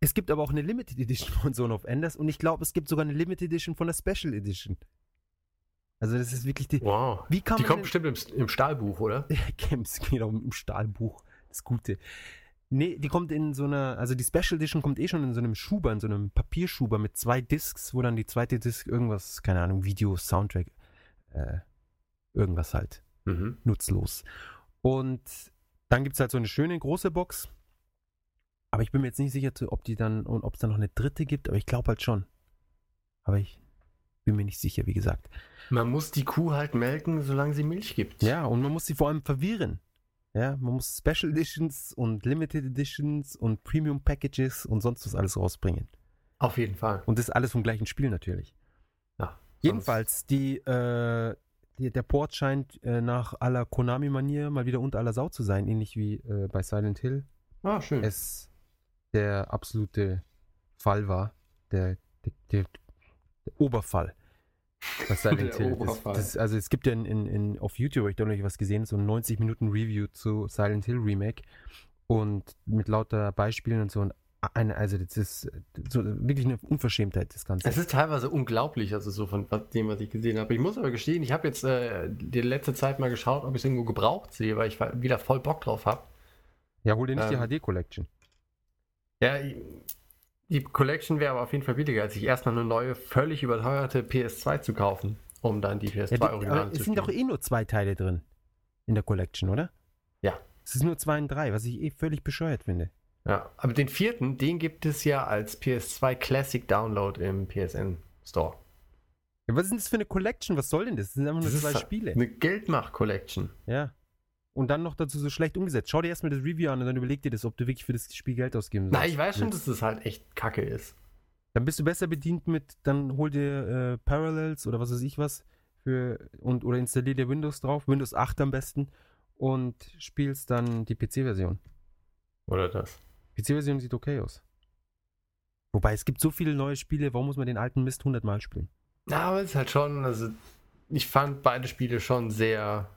B: es gibt aber auch eine Limited Edition von Zone of Enders und ich glaube, es gibt sogar eine Limited Edition von der Special Edition. Also das ist wirklich die.
A: Wow.
B: Wie kann
A: Die kommt bestimmt im, im Stahlbuch, oder?
B: Games, genau, im Stahlbuch. Das Gute. Nee, die kommt in so einer, also die Special Edition kommt eh schon in so einem Schuber, in so einem Papierschuber mit zwei Discs, wo dann die zweite Disc irgendwas, keine Ahnung, Video, Soundtrack, äh, irgendwas halt,
A: Mhm.
B: nutzlos. Und dann gibt es halt so eine schöne große Box. Aber ich bin mir jetzt nicht sicher, ob die dann, und ob es dann noch eine dritte gibt, aber ich glaube halt schon. Aber ich bin mir nicht sicher, wie gesagt.
A: Man muss die Kuh halt melken, solange sie Milch gibt.
B: Ja, und man muss sie vor allem verwirren. Ja, man muss Special Editions und Limited Editions und Premium Packages und sonst was alles rausbringen.
A: Auf jeden Fall.
B: Und das alles vom gleichen Spiel natürlich.
A: Ja,
B: Jedenfalls, die, äh, die, der Port scheint äh, nach aller Konami-Manier mal wieder unter aller Sau zu sein, ähnlich wie äh, bei Silent Hill
A: Ah, schön.
B: es der absolute Fall war. Der, der, der, der Oberfall. Was Silent Hill ist.
A: Oberfall.
B: Das, also es gibt ja in, in, in, auf YouTube, ich da noch was gesehen, so ein 90 Minuten Review zu Silent Hill Remake und mit lauter Beispielen und so. Und eine, also das ist so wirklich eine Unverschämtheit, das Ganze.
A: Es ist teilweise unglaublich, also so von dem, was ich gesehen habe. Ich muss aber gestehen, ich habe jetzt äh, die letzte Zeit mal geschaut, ob ich es irgendwo gebraucht sehe, weil ich wieder voll Bock drauf habe.
B: ja, hol dir nicht
A: ähm,
B: die HD Collection.
A: Ja, i- die Collection wäre aber auf jeden Fall billiger, als sich erstmal eine neue, völlig überteuerte PS2 zu kaufen, um dann die
B: Ja,
A: PS2
B: die,
A: Original zu
B: es sind doch eh nur zwei Teile drin in der Collection, oder?
A: Ja.
B: Es ist nur zwei und drei, was ich eh völlig bescheuert finde.
A: Ja, aber den vierten, den gibt es ja als PS2 Classic Download im PSN Store.
B: Ja, was ist denn das für eine Collection? Was soll denn das? Das sind einfach nur
A: Das
B: zwei Spiele.
A: Eine Geldmach-Collection.
B: Ja. Und dann noch dazu so schlecht umgesetzt. Schau dir erstmal das Review an und dann überleg dir das, ob du wirklich für das Spiel Geld ausgeben
A: Nein,
B: sollst.
A: ich weiß schon, dass das halt echt kacke ist.
B: Dann bist du besser bedient mit, dann hol dir äh, Parallels oder was weiß ich was für und oder installier dir Windows drauf, Windows 8 am besten und spielst dann die PC-Version.
A: Oder das.
B: PC-Version sieht okay aus. Wobei es gibt so viele neue Spiele, warum muss man den alten Mist 100 Mal spielen?
A: Ja, aber es ist halt schon, also ich fand beide Spiele schon sehr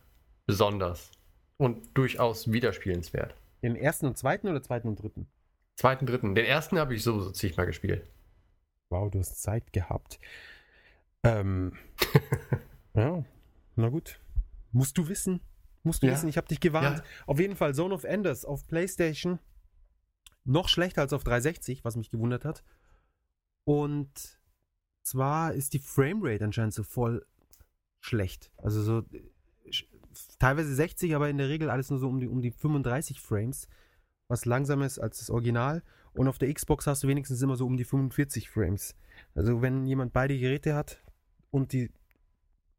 A: besonders und durchaus wiederspielenswert.
B: Den ersten und zweiten oder zweiten und dritten?
A: Zweiten, dritten. Den ersten habe ich sowieso zigmal gespielt.
B: Wow, du hast Zeit gehabt. Ähm, ja, na gut. Musst du wissen. Musst du
A: Ja.
B: wissen, ich habe dich gewarnt.
A: Ja.
B: Auf jeden Fall Zone of Enders auf PlayStation. Noch schlechter als auf 360, was mich gewundert hat. Und zwar ist die Framerate anscheinend so voll schlecht. Also so äh, teilweise 60, aber in der Regel alles nur so um die, um die 35 Frames, was langsamer ist als das Original. Und auf der Xbox hast du wenigstens immer so um die 45 Frames. Also wenn jemand beide Geräte hat und die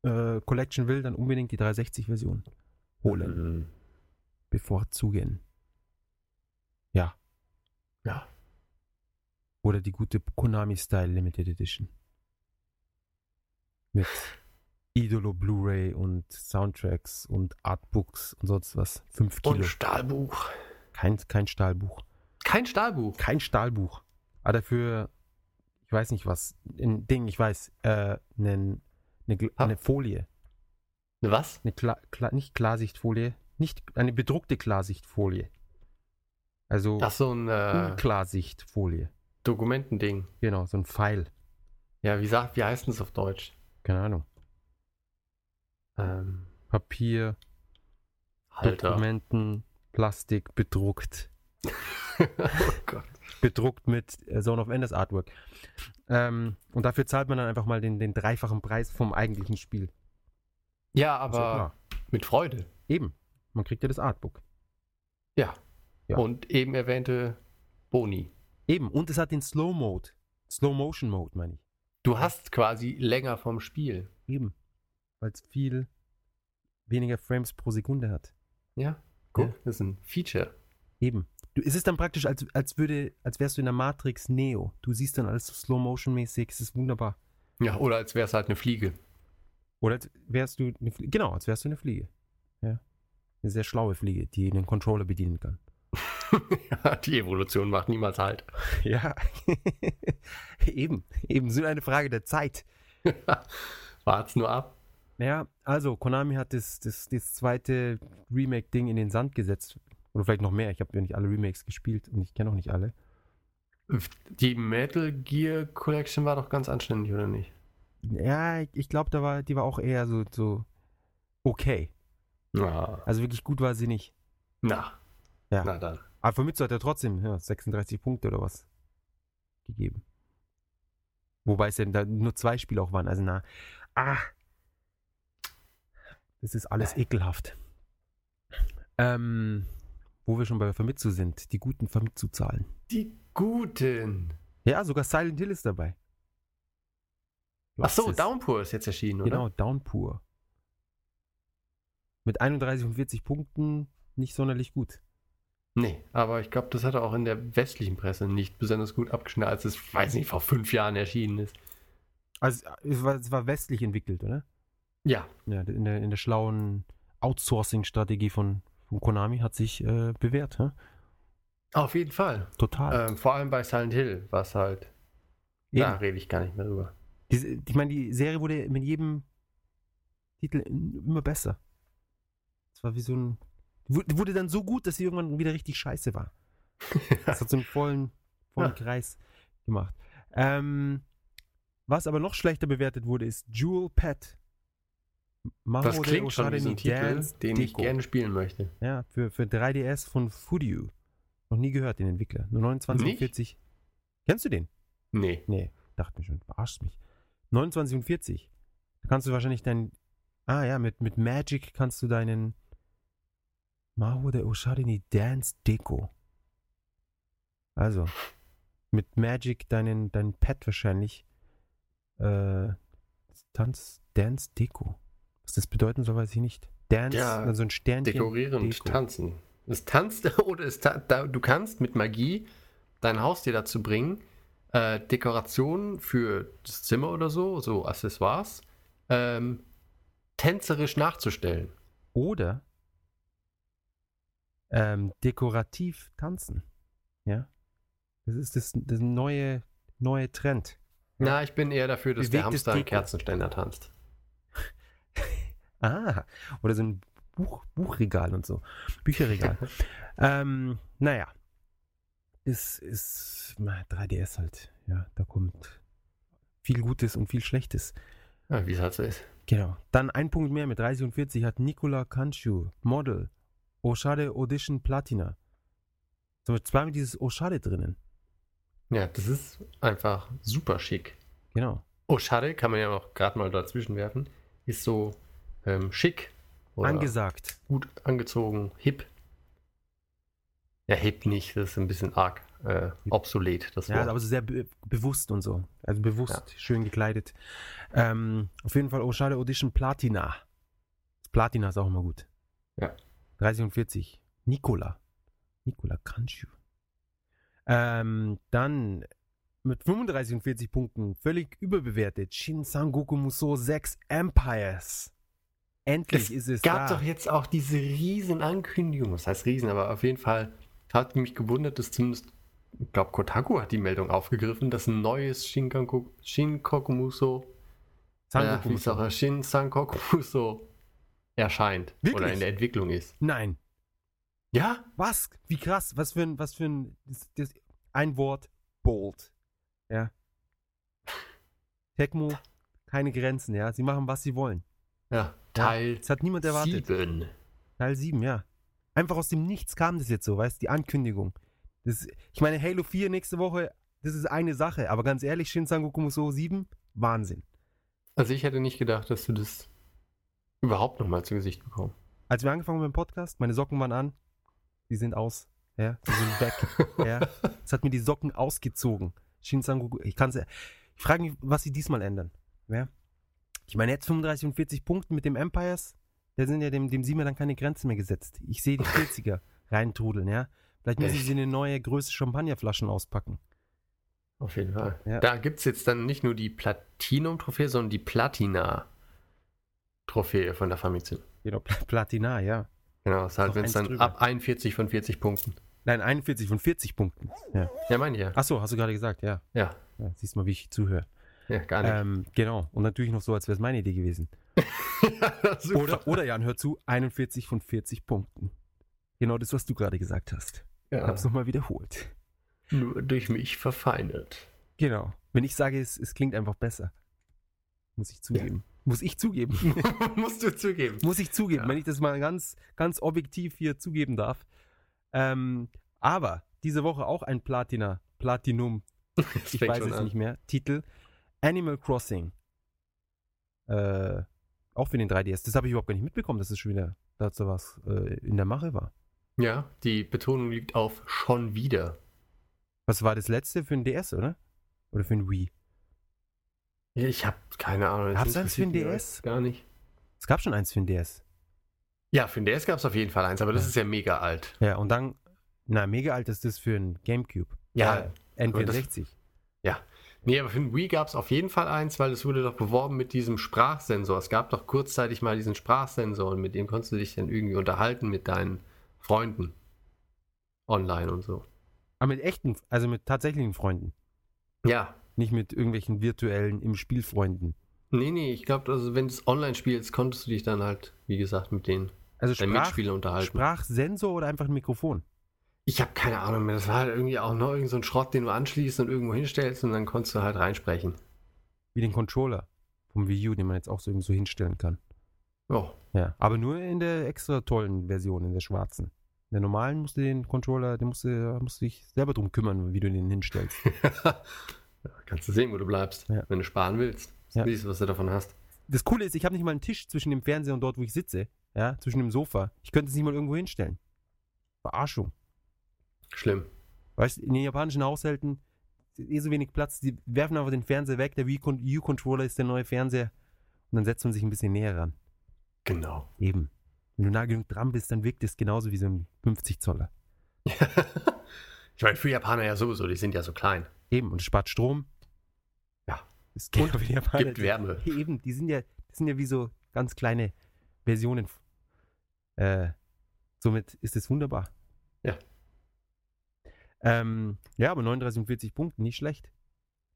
B: äh, Collection will, dann unbedingt die 360-Version holen.
A: Mhm.
B: Bevorzugen. Ja.
A: Ja.
B: Oder die gute Konami-Style Limited Edition. Mit Idolo Blu-ray und Soundtracks und Artbooks und sonst was. 5
A: Und
B: Kilo.
A: Stahlbuch.
B: Kein, kein Stahlbuch.
A: Kein Stahlbuch.
B: Kein Stahlbuch. Aber dafür, ich weiß nicht was, ein Ding, ich weiß, äh, eine,
A: Ah.
B: eine Folie.
A: Was?
B: Eine Kla Kla nicht Klarsichtfolie, nicht eine bedruckte Klarsichtfolie. Also
A: Das ist so ein äh,
B: Unklarsichtfolie.
A: Dokumentending.
B: Genau, so ein Pfeil.
A: Ja, wie sagt, wie heißt das auf Deutsch?
B: Keine Ahnung.
A: Ähm,
B: Papier,
A: Halter.
B: Dokumenten, Plastik, bedruckt.
A: oh Gott.
B: Bedruckt mit Zone of Enders Artwork. Ähm, und dafür zahlt man dann einfach mal den, den dreifachen Preis vom eigentlichen Spiel.
A: Ja,
B: ja
A: aber
B: klar.
A: mit Freude.
B: Eben. Man kriegt ja das Artbook.
A: Ja.
B: Ja.
A: Und eben erwähnte Boni.
B: Eben. Und es hat den Slow Mode. Slow Motion Mode, meine ich.
A: Du hast quasi länger vom Spiel.
B: Eben. Weil es viel weniger Frames pro Sekunde hat.
A: Ja, gut.
B: Ja.
A: Das ist ein Feature.
B: Eben. Du, es ist dann praktisch, als, als würde, als wärst du in der Matrix Neo. Du siehst dann alles so Slow Motion mäßig. Es ist wunderbar.
A: Ja, oder als wäre es halt eine Fliege.
B: Oder als wärst du eine Fliege. Genau, als wärst du eine Fliege. Ja. Eine sehr schlaue Fliege, die den Controller bedienen kann.
A: ja, die Evolution macht niemals halt.
B: Ja. eben. Eben. So eine Frage der Zeit.
A: Wart's nur ab.
B: Naja, also Konami hat das, das, das zweite Remake-Ding in den Sand gesetzt. Oder vielleicht noch mehr. Ich habe ja nicht alle Remakes gespielt und ich kenne auch nicht alle.
A: Die Metal Gear Collection war doch ganz anständig, oder nicht?
B: Ja, ich glaube, da war, die war auch eher so, so okay.
A: Ja.
B: Also wirklich gut war sie nicht.
A: Na.
B: Ja.
A: Na dann.
B: Aber Famitsu hat ja trotzdem ja, 36 Punkte oder was gegeben. Wobei es ja da nur zwei Spiele auch waren. Also na, ah, das ist alles ekelhaft. Ähm, wo wir schon bei Famitsu sind, die guten Famitsu-Zahlen.
A: Die Guten.
B: Ja, sogar Silent Hill ist dabei.
A: Ach so. Downpour ist jetzt erschienen, oder?
B: Genau, Downpour. Mit 31 und 40 Punkten nicht sonderlich gut.
A: Nee, aber ich glaube, das hat er auch in der westlichen Presse nicht besonders gut abgeschnitten, als es, weiß nicht, vor fünf Jahren erschienen ist.
B: Also es war, es war westlich entwickelt, oder?
A: Ja,
B: Ja, in der, in der schlauen Outsourcing-Strategie von, von Konami hat sich äh, bewährt. Hä?
A: auf jeden Fall.
B: Total.
A: Ähm, vor allem bei Silent Hill, was halt,
B: Eben.
A: da rede ich gar nicht mehr drüber.
B: Diese, ich meine, die Serie wurde mit jedem Titel immer besser. Es war wie so ein. wu- Wurde dann so gut, dass sie irgendwann wieder richtig scheiße war. Das hat so einen vollen, vollen
A: Ja.
B: Kreis gemacht. Ähm, was aber noch schlechter bewertet wurde, ist Jewel Pet. Mahou
A: Das
B: de
A: klingt schon wie so ein Titel,
B: Dance
A: den ich
B: Deco.
A: gerne spielen möchte.
B: Ja, für, für 3DS von Fudyu. Noch nie gehört, den Entwickler. Nur 29 und
A: Nicht?
B: 40. Kennst du den?
A: Nee.
B: Nee, dachte mir schon, verarscht mich. 29 und 40. Da kannst du wahrscheinlich dein. Ah ja, mit, mit Magic kannst du deinen. Mahou de Oshadini Dance Deko. Also, mit Magic deinen, dein Pet wahrscheinlich. Äh, Tanz, Dance Deko. Was das bedeuten soll, weiß ich nicht. Dance,
A: Ja,
B: also ein Sternchen.
A: Dekorieren und
B: Deko.
A: tanzen. Es tanzt oder es ta da, du kannst mit Magie dein Haustier dazu bringen, äh, Dekorationen für das Zimmer oder so, so Accessoires, ähm, tänzerisch nachzustellen.
B: Oder ähm, dekorativ tanzen. Ja. Das ist das, das neue, neue Trend.
A: Na, ich bin eher dafür, dass der
B: Bewegtes
A: Hamster einen
B: Deko.
A: Kerzenständer tanzt.
B: Ah, oder so ein Buch, Buchregal und so. Bücherregal. ähm, naja. Es ist na, 3DS halt. Ja, da kommt viel Gutes und viel Schlechtes.
A: Ja, wie es halt so ist.
B: Genau. Dann ein Punkt mehr mit 30 und 40 hat Nikola Kanchu, Model, Oshade Audition Platina. So mit zweimal dieses Oshade drinnen.
A: Ja, das ist einfach super schick.
B: Genau.
A: Schade, kann man ja auch gerade mal dazwischen werfen. Ist so ähm, schick. Oder
B: Angesagt.
A: gut angezogen, hip. Ja, hip nicht, das ist ein bisschen arg äh, obsolet, das
B: Ja,
A: Wort.
B: aber so sehr be bewusst und so. Also bewusst,
A: Ja.
B: schön gekleidet. Ähm, auf jeden Fall Oshade Audition Platina. Platina ist auch immer gut.
A: Ja.
B: 30 und 40. Nikola. Nikola Kanchu. Ähm, dann mit 35 und 40 Punkten völlig überbewertet. Shin Sangoku Musou 6 Empires. Endlich ist es
A: gab
B: da.
A: doch jetzt auch diese riesen Ankündigung. Was heißt riesen, aber auf jeden Fall hat mich gewundert, dass zumindest, ich glaube, Kotaku hat die Meldung aufgegriffen, dass ein neues Shinkanku, Shinkoku Muso,
B: Sangoku
A: äh, wie es auch Shin Sankoku Muso erscheint oder
B: Wirklich?
A: in der Entwicklung ist.
B: Nein.
A: Ja,
B: Was? Wie krass. Was für ein, was für ein, das, das, ein Wort, bold. Ja. Tecmo, keine Grenzen, ja. Sie machen, was sie wollen.
A: ja, Teil
B: Das hat niemand erwartet.
A: 7.
B: Teil 7, ja. Einfach aus dem Nichts kam das jetzt so, weißt du, die Ankündigung. Das, ich meine, Halo 4 nächste Woche, das ist eine Sache, aber ganz ehrlich, Shin Sangoku Musou 7, Wahnsinn.
A: Also ich hätte nicht gedacht, dass du das überhaupt nochmal zu Gesicht bekommst.
B: Als wir angefangen haben mit dem Podcast, meine Socken waren an, die sind aus, ja, die sind weg, ja. Es hat mir die Socken ausgezogen. Shin Sangoku, ich kann's, ich frage mich, was sie diesmal ändern, ja. Ich meine, jetzt 35 und 40 Punkte mit dem Empires, da sind ja dem, dem Siemer dann keine Grenzen mehr gesetzt. Ich sehe die 40er reintrudeln, ja. Vielleicht müssen sie eine neue Größe Champagnerflaschen auspacken.
A: Auf jeden Fall.
B: Ja.
A: Da gibt es jetzt dann nicht nur die Platinum-Trophäe, sondern die Platina-Trophäe von der Famitsu.
B: Genau, Pl- Platina, ja.
A: Genau, das ist halt, wenn es dann
B: drüber.
A: ab 41 von 40 Punkten.
B: Nein, 41 von 40 Punkten. Ja.
A: Ja, meine ich ja.
B: Achso, hast du gerade gesagt, ja.
A: Ja,
B: ja. Siehst mal, wie ich zuhöre.
A: ja gar nicht.
B: Ähm, genau. Und natürlich noch so, als wäre es meine Idee gewesen.
A: ja.
B: Oder, oder Jan, hör zu, 41 von 40 Punkten. Genau das, was du gerade gesagt hast. Ich
A: ja,
B: hab's nochmal wiederholt.
A: nur durch mich verfeinert.
B: Genau. Wenn ich sage, es, es klingt einfach besser. muss ich zugeben. Muss ich zugeben.
A: Musst du zugeben.
B: muss ich zugeben,
A: Ja.
B: wenn ich das mal ganz, ganz objektiv hier zugeben darf. Ähm, aber diese Woche auch ein Platina, Platinum, ich weiß es
A: an.
B: nicht mehr, Titel Animal Crossing. Äh, auch für den 3DS. Das habe ich überhaupt gar nicht mitbekommen, dass es schon wieder dazu was äh, in der Mache war.
A: Ja, die Betonung liegt auf schon wieder.
B: Was war das letzte für ein DS, oder? Oder für ein Wii?
A: Ja, Ich habe keine Ahnung. das
B: Gab's eins für
A: mich
B: DS?
A: Gar nicht.
B: Es gab schon eins für ein DS.
A: Ja, für den DS gab es auf jeden Fall eins, aber das
B: Ja.
A: ist ja mega alt.
B: Ja, und dann, na, mega alt ist das für ein Gamecube.
A: Ja,
B: Äh,
A: aber das-
B: N64.
A: Nee, aber für den Wii gab es auf jeden Fall eins, weil es wurde doch beworben mit diesem Sprachsensor. Es gab doch kurzzeitig mal diesen Sprachsensor und mit dem konntest du dich dann irgendwie unterhalten mit deinen Freunden. Online und so.
B: Aber mit echten, also mit tatsächlichen Freunden.
A: Ja.
B: Nicht mit irgendwelchen virtuellen im Spiel Freunden.
A: Nee, nee, ich glaube, also wenn du es online spielst, konntest du dich dann halt, wie gesagt, mit den
B: Also Sprach,
A: Mitspielern unterhalten.
B: Sprachsensor oder einfach ein Mikrofon?
A: Ich habe keine Ahnung mehr. Das war halt irgendwie auch noch irgend so ein Schrott, den du anschließt und irgendwo hinstellst und dann konntest du halt reinsprechen.
B: Wie den Controller vom Wii U, den man jetzt auch so irgendwo hinstellen kann.
A: Oh.
B: Ja, aber nur in der extra tollen Version, in der schwarzen. In der normalen musst du den Controller, den musst du, musst du dich selber drum kümmern, wie du den hinstellst.
A: Ja, Kannst du sehen, wo du bleibst,
B: Ja.
A: wenn du sparen willst.
B: Ja.
A: Siehst du, was du davon hast.
B: Das Coole ist, ich habe nicht mal einen Tisch zwischen dem Fernseher und dort, wo ich sitze. Ja, zwischen dem Sofa. Ich könnte es nicht mal irgendwo hinstellen. Verarschung.
A: Schlimm.
B: Weißt du, in den japanischen Haushalten ist eh so wenig Platz. Die werfen einfach den Fernseher weg. Der Wii Con- U-Controller ist der neue Fernseher. Und dann setzt man sich ein bisschen näher ran.
A: Genau.
B: Eben. Wenn du nah genug dran bist, dann wirkt es genauso wie so ein 50 Zoller.
A: ich meine, für Japaner ja sowieso, die sind ja so klein.
B: Eben. Und es spart Strom.
A: Ja.
B: Es für die Japaner.
A: Gibt Wärme.
B: Eben, die sind ja, das sind ja wie so ganz kleine Versionen. Äh, somit ist es wunderbar.
A: Ja.
B: Ähm, ja, aber 39 und 40 Punkte, nicht schlecht.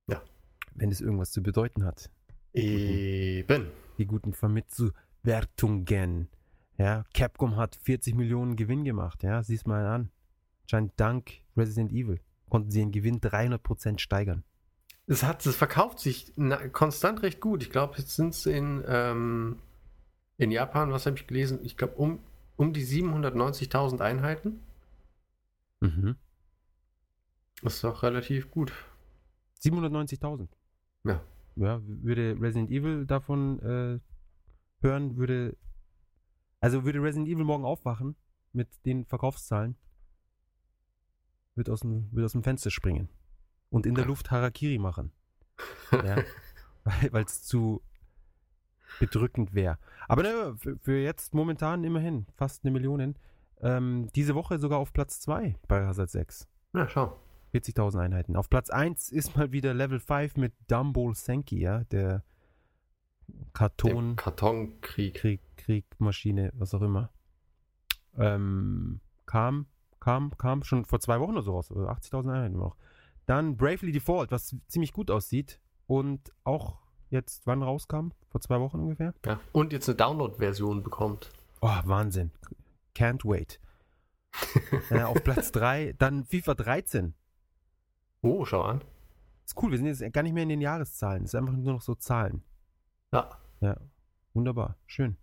A: Ja.
B: Wenn es irgendwas zu bedeuten hat.
A: Eben.
B: Die guten Vermittlungswertungen. Ja, Capcom hat 40 Millionen Gewinn gemacht. Ja, sieh's mal an. Scheint dank Resident Evil konnten sie den Gewinn 300% steigern.
A: Es, hat, es verkauft sich na, konstant recht gut. Ich glaube, jetzt sind es in, ähm, in Japan, was habe ich gelesen? Ich glaube, um, um die 790.000 Einheiten.
B: Mhm.
A: Das ist doch relativ gut.
B: 790.000.
A: Ja.
B: Ja, würde Resident Evil davon äh, hören, würde. Also würde Resident Evil morgen aufwachen mit den Verkaufszahlen, wird aus dem, wird aus dem Fenster springen und in der
A: Ja.
B: Luft Harakiri machen. Ja, weil es zu bedrückend wäre. Aber ne, für, für jetzt momentan immerhin fast eine Million. Ähm, diese Woche sogar auf Platz 2 bei Hazard 6.
A: Na, schau.
B: 40.000 Einheiten. Auf Platz 1 ist mal wieder Level 5 mit Dumble Senki, ja,
A: der
B: Karton
A: Kartonkrieg.
B: Krieg, Kriegmaschine, was auch immer. Ähm, kam, kam, kam schon vor zwei Wochen oder so raus, oder 80.000 Einheiten noch. Dann Bravely Default, was ziemlich gut aussieht und auch jetzt, wann rauskam? Vor zwei Wochen ungefähr?
A: Ja. Und jetzt eine Download-Version bekommt.
B: Oh, Wahnsinn. Can't wait. äh, auf Platz 3, dann FIFA 13.
A: Oh, schau an.
B: Ist cool, wir sind jetzt gar nicht mehr in den Jahreszahlen. Es ist einfach nur noch so Zahlen.
A: Ja.
B: Ja, wunderbar, schön.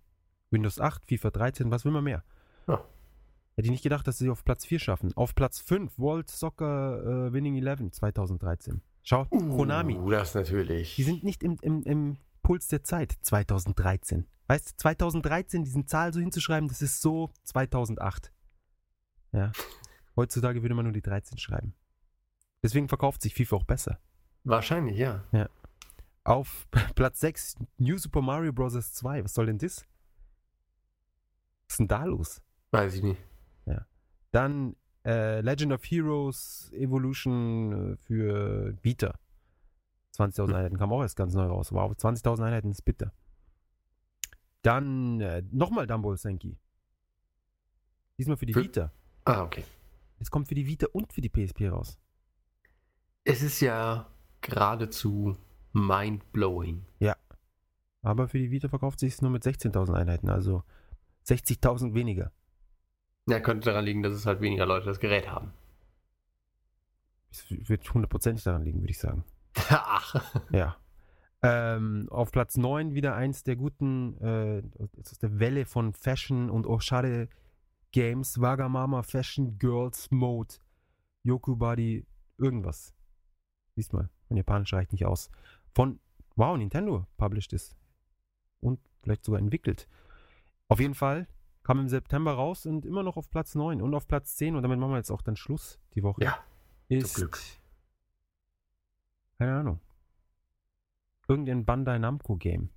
B: Windows 8, FIFA 13, was will man mehr?
A: Ja.
B: Hätte ich nicht gedacht, dass sie auf Platz 4 schaffen. Auf Platz 5, World Soccer äh, Winning 11 2013. Schau, Konami.
A: Uh, das natürlich.
B: Die sind nicht im, im, im Puls der Zeit 2013. Weißt du, 2013, diesen Zahl so hinzuschreiben, das ist so 2008. Ja. Heutzutage würde man nur die 13 schreiben. Deswegen verkauft sich FIFA auch besser.
A: Wahrscheinlich, ja.
B: Auf Platz 6 New Super Mario Bros. 2. Was soll denn das? Was ist denn da los?
A: Weiß ich nicht.
B: Dann äh, Legend of Heroes Evolution äh, für Vita. 20.000
A: Hm.
B: Einheiten kam auch erst ganz neu raus. Wow, 20.000 Einheiten ist bitter. Dann äh, nochmal Dumble Senki. Diesmal für die
A: Für-
B: Vita.
A: Ah, okay.
B: Es kommt für die Vita und für die PSP raus.
A: Es ist ja geradezu mind-blowing.
B: Aber für die Vita verkauft sich es nur mit 16.000 Einheiten, also 60.000 weniger.
A: Ja, könnte daran liegen, dass es halt weniger Leute das Gerät haben.
B: Es wird hundertprozentig daran liegen, würde ich sagen.
A: Ach.
B: Ja. Ähm, auf Platz 9 wieder eins der guten, äh, aus der Welle von Fashion und Oshare Games, Wagamama Fashion Girls Mode, Yokubadi, irgendwas. Siehst mal, mein Japanisch reicht nicht aus. Von, wow, Nintendo published ist. Und vielleicht sogar entwickelt. Auf jeden Fall kam im September raus und immer noch auf Platz 9 und auf Platz 10 und damit machen wir jetzt auch dann Schluss die Woche.
A: Ja,
B: ist,
A: zum Glück.
B: keine Ahnung. Irgendein Bandai Namco Game.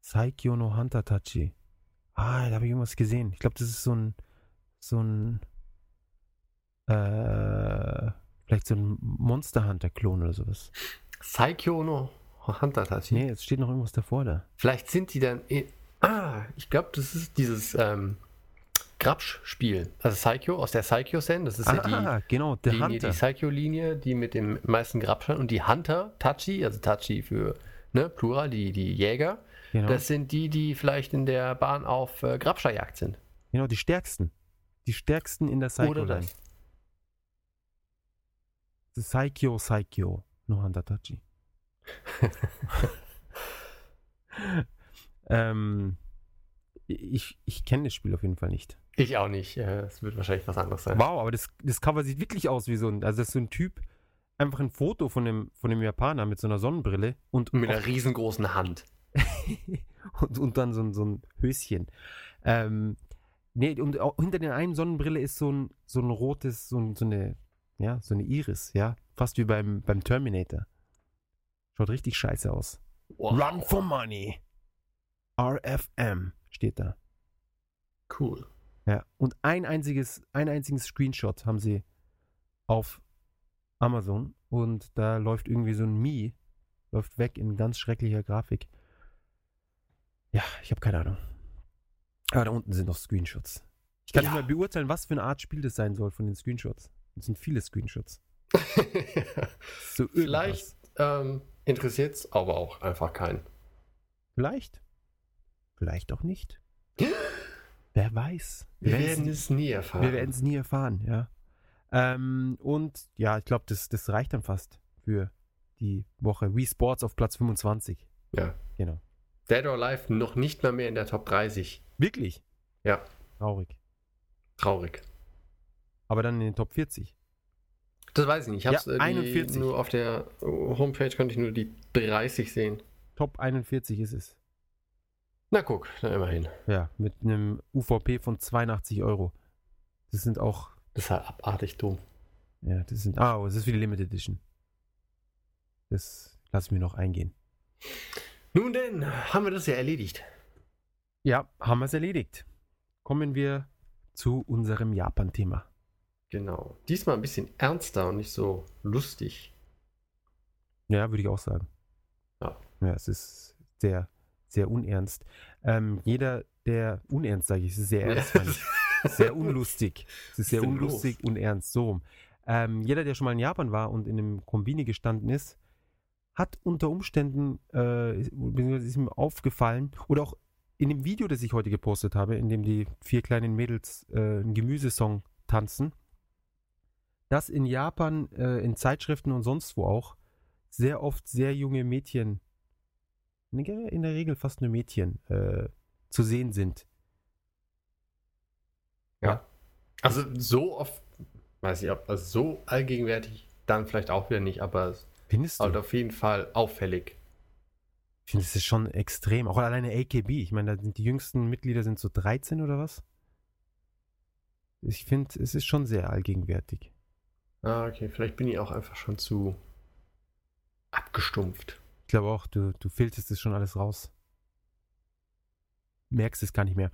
B: Saikyo no Hunter Tachi. Ah, da habe ich irgendwas gesehen. Ich glaube, das ist so ein, so ein, äh, vielleicht so ein Monster Hunter Klon oder sowas.
A: Saikyo no Hunter Tachi.
B: Nee, jetzt steht noch irgendwas davor da.
A: Vielleicht sind die dann. In, ah, ich glaube, das ist dieses ähm, Grabsch-Spiel. Also Saikyo aus der Saikyo-Sen. Das ist ja die.
B: Ah, genau, der
A: Linie,
B: Hunter.
A: die Psycho-Linie, die mit dem meisten Grabstein und die Hunter, Tachi, also Tachi für ne, Plural, die, die Jäger,
B: Genau,
A: das sind die, die vielleicht in der Bahn auf äh, Grabsteierjagd sind.
B: genau, die stärksten. Die stärksten in der Psycho
A: Oder
B: Line.
A: das.
B: Das ist Saikyo Saikyo no Hunter Tachi. ähm, ich ich kenne das Spiel auf jeden Fall nicht.
A: Ich auch nicht. Es wird wahrscheinlich was anderes sein.
B: Wow, aber das, das Cover sieht wirklich aus wie so ein, also das ist so ein Typ, einfach ein Foto von dem, von dem Japaner mit so einer Sonnenbrille und,
A: Mit einer riesengroßen Hand.
B: und, und dann so ein, so ein Höschen. Ähm, nee, und hinter der einen Sonnenbrille ist so ein, so ein rotes, so, ein, so eine, ja, so eine Iris, ja, fast wie beim, beim Terminator. Schaut richtig scheiße aus.
A: Wow.
B: Run for money. RFM steht da.
A: Cool.
B: Ja, und ein einziges, ein einziges Screenshot haben sie auf Amazon und da läuft irgendwie so ein Mi, läuft weg in ganz schrecklicher Grafik. Ja, ich habe keine Ahnung. Aber da unten sind noch Screenshots. Ich kann
A: Ja.
B: nicht mal beurteilen, was für eine Art Spiel das sein soll von den Screenshots. Es sind viele Screenshots. So.
A: Vielleicht ähm, interessiert es aber auch einfach keinen.
B: Vielleicht. Vielleicht auch nicht. Wer weiß.
A: Wir
B: werden's
A: werden es nie erfahren.
B: Wir werden es nie erfahren, ja. Ähm, und ja, ich glaube, das, das reicht dann fast für die Woche. Wii Sports auf Platz 25.
A: ja.
B: Genau.
A: Dead or Alive noch nicht mal mehr in der Top 30.
B: Wirklich?
A: Ja.
B: Traurig.
A: Traurig.
B: Aber dann in den Top 40.
A: Das weiß ich nicht. Ich hab's
B: Ja,
A: äh, die,
B: 41.
A: nur auf der Homepage konnte ich nur die 30 sehen.
B: Top 41 ist es.
A: Na guck, na immerhin.
B: Ja, mit einem UVP von 82 Euro. Das sind auch,
A: Das ist halt abartig dumm.
B: ja, das sind, ah, oh, es ist für die Limited Edition. Das lass mir noch eingehen.
A: Nun denn, haben wir das ja erledigt.
B: Ja, haben wir es erledigt. Kommen wir zu unserem Japan-Thema.
A: Genau. Diesmal ein bisschen ernster und nicht so lustig.
B: Ja, würde ich auch sagen.
A: Ja.
B: Ja, es ist sehr, sehr unernst. Ähm, jeder, der unernst, sage ich, es ist sehr ernst, meine ich. sehr unlustig. Es ist sehr unlustig, unernst, so. Ähm, jeder, der schon mal in Japan war und in einem Kombini gestanden ist, hat unter Umständen, äh, ist ihm aufgefallen, oder auch in dem Video, das ich heute gepostet habe, in dem die vier kleinen Mädels äh, einen Gemüsesong tanzen, dass in Japan, äh, in Zeitschriften und sonst wo auch, sehr oft sehr junge Mädchen, in der in der Regel fast nur Mädchen, äh, zu sehen sind.
A: Also so oft, weiß ich, ob also so allgegenwärtig dann vielleicht auch wieder nicht, aber es
B: Findest
A: ist
B: du?
A: halt auf jeden Fall auffällig.
B: Ich finde, das ist schon extrem. Auch alleine AKB. Ich meine, da sind die jüngsten Mitglieder sind so 13 oder was? Ich finde, es ist schon sehr allgegenwärtig.
A: Ah, okay, vielleicht bin ich auch einfach schon zu abgestumpft.
B: Ich glaube auch, du, du filterst es schon alles raus. Merkst es gar nicht mehr.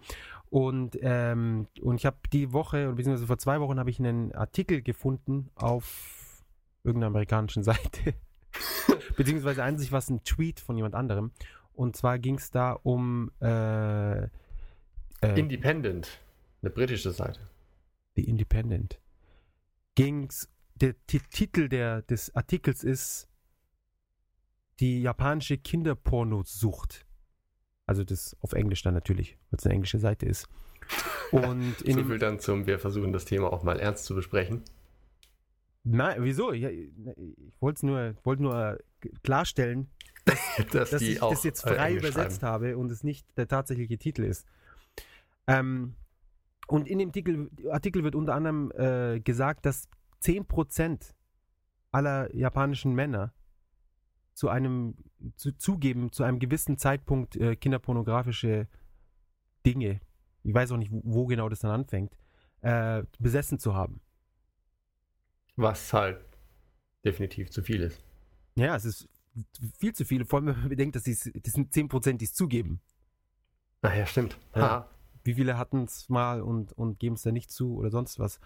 B: Und, ähm, und ich habe die Woche, oder beziehungsweise vor zwei Wochen, habe ich einen Artikel gefunden auf irgendeiner amerikanischen Seite. beziehungsweise an sich war es ein Tweet von jemand anderem. Und zwar ging es da um äh, äh,
A: Independent, eine britische Seite.
B: The Independent. Ging's, der Ti- Titel der, des Artikels ist die japanische Kinderpornosucht. Also das auf Englisch dann natürlich, weil es eine englische Seite ist. Und in
A: So viel dann zum, wir versuchen das Thema auch mal ernst zu besprechen.
B: Nein, wieso? Ich, ich wollte nur, wollt nur klarstellen,
A: dass,
B: dass
A: die
B: ich das jetzt
A: äh,
B: frei übersetzt habe und es nicht der tatsächliche Titel ist. Ähm, und in dem Artikel, Artikel wird unter anderem äh, gesagt, dass 10% aller japanischen Männer zu einem zu, zugeben, zu einem gewissen Zeitpunkt äh, kinderpornografische Dinge, ich weiß auch nicht, wo, wo genau das dann anfängt, äh, besessen zu haben.
A: Was halt definitiv zu viel ist.
B: Ja, es ist viel zu viel, vor allem wenn man bedenkt, dass die's- das sind 10%, die es zugeben.
A: Naja, stimmt.
B: Ja. Wie viele hatten es mal und, und geben es dann nicht zu oder sonst was.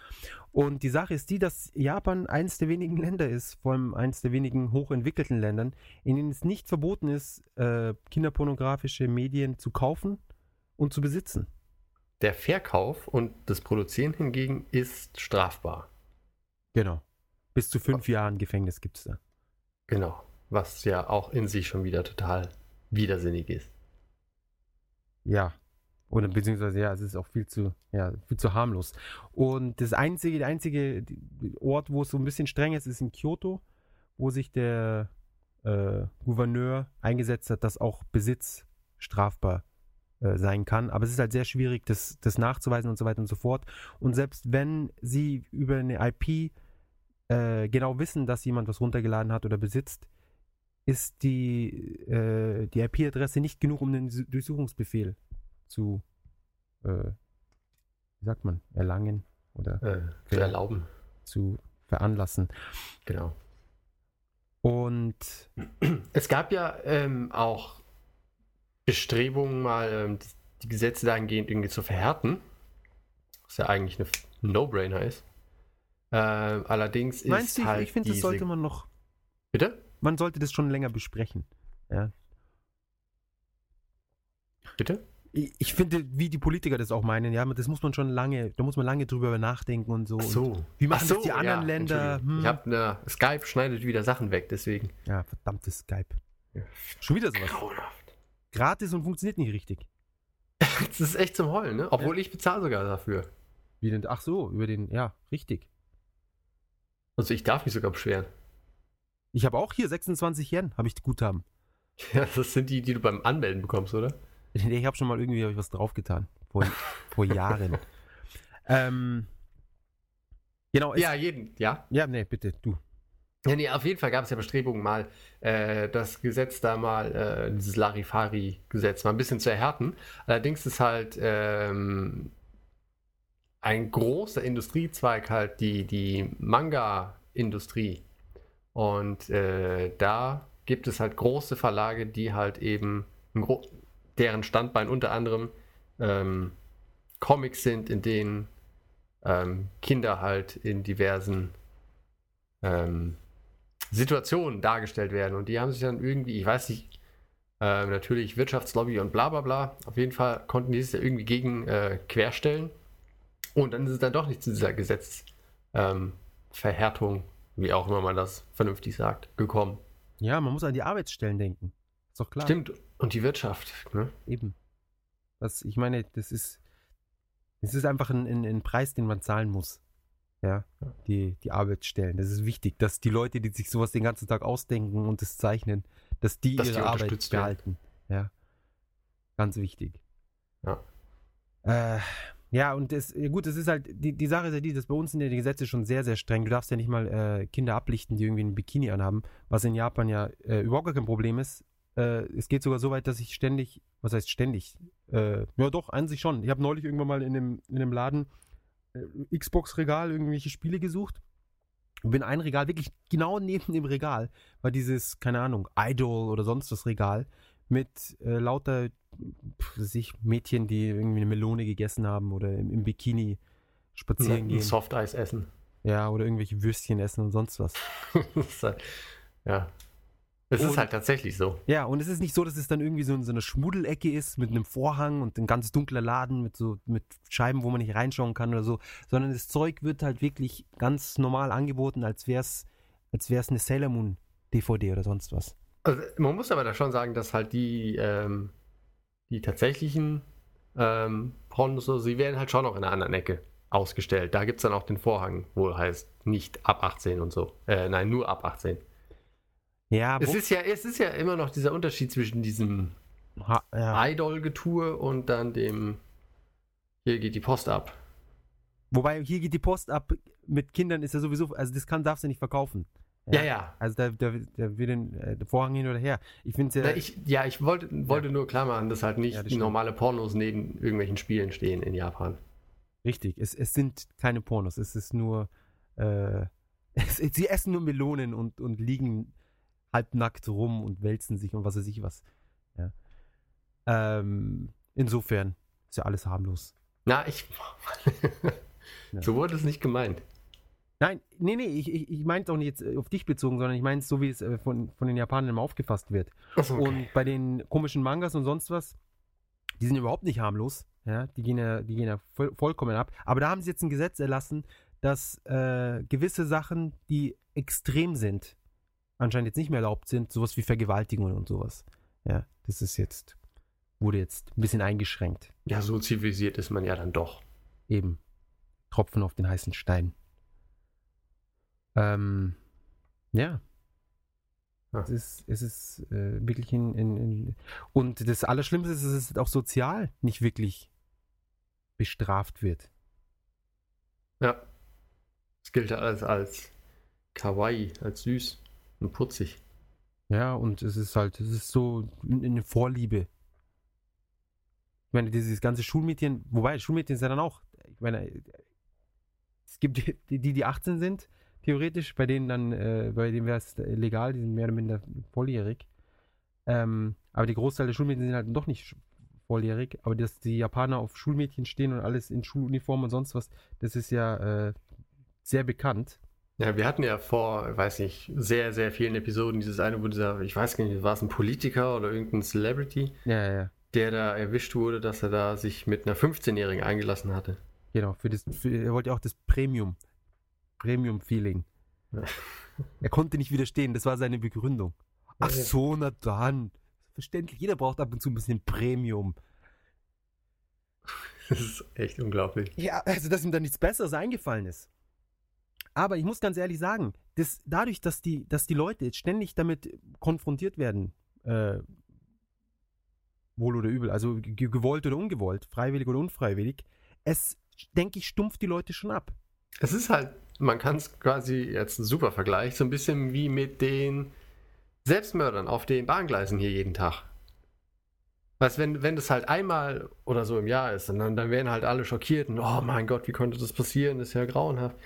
B: Und die Sache ist die, dass Japan eines der wenigen Länder ist, vor allem eines der wenigen hochentwickelten Ländern, in denen es nicht verboten ist, äh, kinderpornografische Medien zu kaufen und zu besitzen.
A: Der Verkauf und das Produzieren hingegen ist strafbar.
B: Genau. Bis zu fünf Jahren Gefängnis gibt es da.
A: Genau. Was ja auch in sich schon wieder total widersinnig ist.
B: Ja. Oder beziehungsweise ja, es ist auch viel zu, ja, viel zu harmlos. Und das einzige, der einzige Ort, wo es so ein bisschen streng ist, ist in Kyoto, wo sich der äh, Gouverneur eingesetzt hat, dass auch Besitz strafbar äh, sein kann. Aber es ist halt sehr schwierig, das, das nachzuweisen und so weiter und so fort. Und selbst wenn sie über eine IP äh, genau wissen, dass jemand was runtergeladen hat oder besitzt, ist die, äh, die IP-Adresse nicht genug, um den Durchsuchungsbefehl zu, äh, wie sagt man, erlangen oder
A: Äh, zu erlauben.
B: zu veranlassen.
A: Genau.
B: Und
A: Es gab ja ähm, auch Bestrebungen, mal ähm, die, die Gesetze dahingehend irgendwie zu verhärten. Was ja eigentlich ein No-Brainer ist. Ähm, allerdings ist
B: meinst du, ich,
A: halt
B: ich finde, das sollte man noch,
A: Bitte?
B: man sollte das schon länger besprechen. Ja.
A: Bitte?
B: Ich, finde, wie die Politiker das auch meinen, ja, das muss man schon lange, da muss man lange drüber nachdenken und so.
A: Ach
B: Und,
A: so.
B: wie machen
A: Ach
B: das die anderen
A: ja,
B: Länder? Hm.
A: Ich habe eine Skype schneidet wieder Sachen weg, deswegen.
B: ja, verdammtes Skype.
A: Ja.
B: Schon wieder sowas.
A: Grauenhaft.
B: Gratis und funktioniert nicht richtig.
A: Das ist echt zum Heulen, ne? Obwohl ich bezahle sogar dafür.
B: Wie denn? Ach so, über den, ja, richtig.
A: Also ich darf mich sogar beschweren.
B: Ich habe auch hier 26 Yen, habe ich Guthaben.
A: Ja, das sind die, die du beim Anmelden bekommst, oder?
B: Nee, ich habe schon mal irgendwie hab ich was draufgetan. Vor, vor Jahren. ähm, genau, es,
A: Ja, jeden, ja.
B: ja, nee, bitte, du.
A: Ja, nee, auf jeden Fall gab es ja Bestrebungen, mal äh, das Gesetz da mal, äh, dieses Larifari-Gesetz, mal ein bisschen zu erhärten. Allerdings ist halt ähm, ein großer Industriezweig halt die, die Manga-Industrie. Und äh, da gibt es halt große Verlage, die halt eben, deren Standbein unter anderem ähm, Comics sind, in denen ähm, Kinder halt in diversen ähm, Situationen dargestellt werden. Und die haben sich dann irgendwie, ich weiß nicht, äh, natürlich Wirtschaftslobby und bla bla bla. Auf jeden Fall konnten die es ja irgendwie gegen äh, querstellen. Und dann ist es dann doch nicht zu dieser Gesetzverhärtung, ähm, wie auch immer man das vernünftig sagt, gekommen.
B: Ja, man muss an die Arbeitsstellen denken. Ist doch klar.
A: Stimmt. Und die Wirtschaft. Ne?
B: Eben. Das, ich meine, das ist, das ist einfach ein, ein, ein Preis, den man zahlen muss. Ja, die, die Arbeitsstellen. Das ist wichtig, dass die Leute, die sich sowas den ganzen Tag ausdenken und das zeichnen, dass die
A: Dass
B: ihre
A: die
B: Arbeit behalten. Ja. Ganz wichtig.
A: Ja.
B: Äh, ja, und das, gut, das ist halt, die, die Sache ist ja die, dass bei uns sind ja die Gesetze schon sehr, sehr streng. Du darfst ja nicht mal äh, Kinder ablichten, die irgendwie ein Bikini anhaben, was in Japan ja äh, überhaupt gar kein Problem ist. Äh, es geht sogar so weit, dass ich ständig, was heißt ständig? Äh, ja doch, an sich schon. Ich habe neulich irgendwann mal in dem, in dem Laden äh, Xbox-Regal irgendwelche Spiele gesucht. Und bin ein Regal, wirklich genau neben dem Regal, war dieses, keine Ahnung, Idol oder sonst was Regal mit äh, lauter pf, was weiß ich, Mädchen, die irgendwie eine Melone gegessen haben oder im, im Bikini spazieren
A: Ein
B: gehen.
A: Softeis essen.
B: Ja, oder irgendwelche Würstchen essen und sonst was.
A: Halt, ja. Es ist halt tatsächlich so.
B: Ja, und es ist nicht so, dass es dann irgendwie so in so einer Schmuddelecke ist mit einem Vorhang und ein ganz dunkler Laden mit so mit Scheiben, wo man nicht reinschauen kann oder so, sondern das Zeug wird halt wirklich ganz normal angeboten, als wär's als wär's eine Sailor Moon DVD oder sonst was.
A: Also, man muss aber da schon sagen, dass halt die, ähm, die tatsächlichen ähm, Pornos, so, sie werden halt schon noch in einer anderen Ecke ausgestellt. Da gibt es dann auch den Vorhang, wo heißt nicht ab 18 und so. Äh, nein, nur ab 18.
B: Ja,
A: Es ist ja, es ist ja immer noch dieser Unterschied zwischen diesem
B: ha, ja.
A: Idol-Getue und dann dem hier geht die Post ab.
B: Wobei hier geht die Post ab mit Kindern ist ja sowieso, also das kann darfst du nicht verkaufen.
A: Ja, ja.
B: Also da, da, da wird den, äh, der Vorhang hin oder her. Ich finde ja.
A: Ich, ja, ich wollte, wollte nur klar machen, dass halt nicht
B: Ja,
A: normale Pornos neben irgendwelchen Spielen stehen in Japan.
B: Richtig, es, es sind keine Pornos, es ist nur, äh, es, sie essen nur Melonen und, und liegen halbnackt rum und wälzen sich und was weiß ich was. Ja. Ähm, insofern ist ja alles harmlos.
A: Na, ich.
B: Ja.
A: so wurde es nicht gemeint.
B: Nein, nee, nee, ich, ich, ich meine es auch nicht jetzt äh, auf dich bezogen, sondern ich meine es so, wie es äh, von, von den Japanern immer aufgefasst wird.
A: Achso,
B: Und bei den komischen Mangas und sonst was, die sind überhaupt nicht harmlos. Ja, die gehen ja, die gehen ja voll, vollkommen ab. Aber da haben sie jetzt ein Gesetz erlassen, dass äh, gewisse Sachen, die extrem sind, anscheinend jetzt nicht mehr erlaubt sind, sowas wie Vergewaltigungen und sowas. Ja, das ist jetzt, wurde jetzt ein bisschen eingeschränkt.
A: Ja, so zivilisiert ist man ja dann doch.
B: Eben. Tropfen auf den heißen Stein. Ähm, ja.
A: Ja.
B: Es ist, es ist äh, wirklich in, in, in. Und das Allerschlimmste ist, dass es auch sozial nicht wirklich bestraft wird.
A: Ja. Es gilt ja alles als kawaii, als süß und putzig.
B: Ja, und es ist halt, es ist so eine Vorliebe. Ich meine, dieses ganze Schulmädchen, wobei Schulmädchen ist ja dann auch, ich meine, es gibt die, die, die 18 sind, theoretisch, bei denen dann, äh, bei denen wäre es legal, die sind mehr oder minder volljährig. Ähm, aber die Großteil der Schulmädchen sind halt doch nicht volljährig, aber dass die Japaner auf Schulmädchen stehen und alles in Schuluniform und sonst was, das ist ja äh, sehr bekannt.
A: Ja, wir hatten ja vor, weiß nicht, sehr, sehr vielen Episoden dieses eine, wo dieser, ich weiß gar nicht, war es ein Politiker oder irgendein Celebrity,
B: Ja, ja,
A: der da erwischt wurde, dass er da sich mit einer 15-Jährigen eingelassen hatte.
B: Genau, für das, für, er wollte ja auch das Premium, Premium-Feeling.
A: Ja.
B: Er konnte nicht widerstehen, das war seine Begründung. Ach so, na dann. Verständlich, jeder braucht ab und zu ein bisschen Premium.
A: Das ist echt unglaublich.
B: Ja, also dass ihm da nichts Besseres eingefallen ist. Aber ich muss ganz ehrlich sagen, das, dadurch, dass die, dass die Leute jetzt ständig damit konfrontiert werden, äh, wohl oder übel, also ge- gewollt oder ungewollt, freiwillig oder unfreiwillig, es, denke ich, stumpft die Leute schon ab.
A: Es ist halt, man kann es quasi jetzt ein super Vergleich, so ein bisschen wie mit den Selbstmördern auf den Bahngleisen hier jeden Tag. Weißt, wenn, wenn das halt einmal oder so im Jahr ist, dann, dann werden halt alle schockiert und oh mein Gott, wie konnte das passieren? Das ist ja grauenhaft.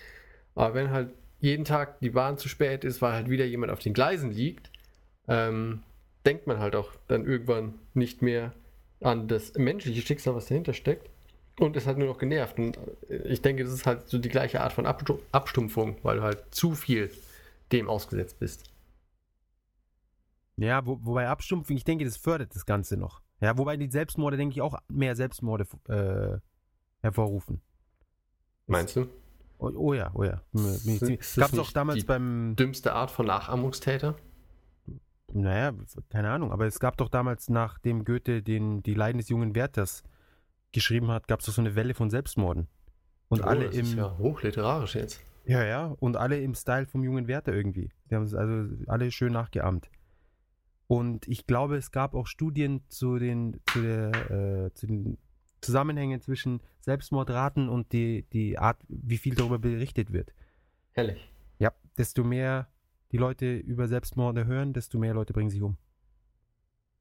A: Aber wenn halt jeden Tag die Bahn zu spät ist, weil halt wieder jemand auf den Gleisen liegt, ähm, denkt man halt auch dann irgendwann nicht mehr an das menschliche Schicksal, was dahinter steckt. Und ist halt nur noch genervt. Und äh, ich denke, das ist halt so die gleiche Art von Abstu Abstumpfung, weil du halt zu viel dem ausgesetzt bist.
B: Ja, wo, wobei Abstumpfung, ich denke, das fördert das Ganze noch. Ja, wobei die Selbstmorde, denke ich, auch mehr Selbstmorde äh, hervorrufen.
A: Meinst du?
B: Oh, oh ja, oh ja.
A: Ist das
B: Gab's auch damals beim,
A: Dümmste Art von Nachahmungstäter?
B: naja, keine Ahnung, aber es gab doch damals, nachdem Goethe den, die Leiden des jungen Werthers geschrieben hat, gab es doch so eine Welle von Selbstmorden. Und
A: Oh,
B: alle
A: das
B: im,
A: ist ja hochliterarisch jetzt.
B: ja, ja, und alle im Style vom jungen Werther irgendwie. Die haben es also alle schön nachgeahmt. Und ich glaube, es gab auch Studien zu den, zu der, äh, zu den Zusammenhängen zwischen Selbstmordraten und die, die Art, wie viel darüber berichtet wird.
A: Herrlich.
B: Ja, desto mehr die Leute über Selbstmorde hören, desto mehr Leute bringen sich um.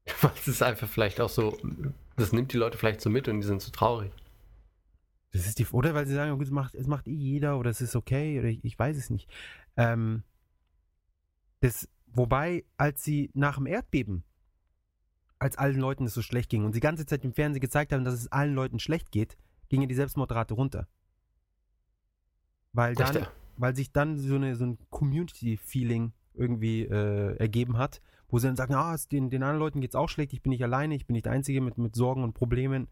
A: Das ist einfach vielleicht auch so, das nimmt die Leute vielleicht so mit und die sind so traurig.
B: Das ist die, oder weil sie sagen, gut, es macht, es macht eh jeder oder es ist okay oder ich, ich weiß es nicht. Ähm, das, wobei, als sie nach dem Erdbeben, als allen Leuten es so schlecht ging und sie die ganze Zeit im Fernsehen gezeigt haben, dass es allen Leuten schlecht geht, ging ja die Selbstmordrate runter. Weil dann, weil sich dann so, eine, so ein Community-Feeling irgendwie äh, ergeben hat, wo sie dann sagen, ah, es- den, den anderen Leuten geht es auch schlecht, ich bin nicht alleine, ich bin nicht der Einzige mit, mit Sorgen und Problemen,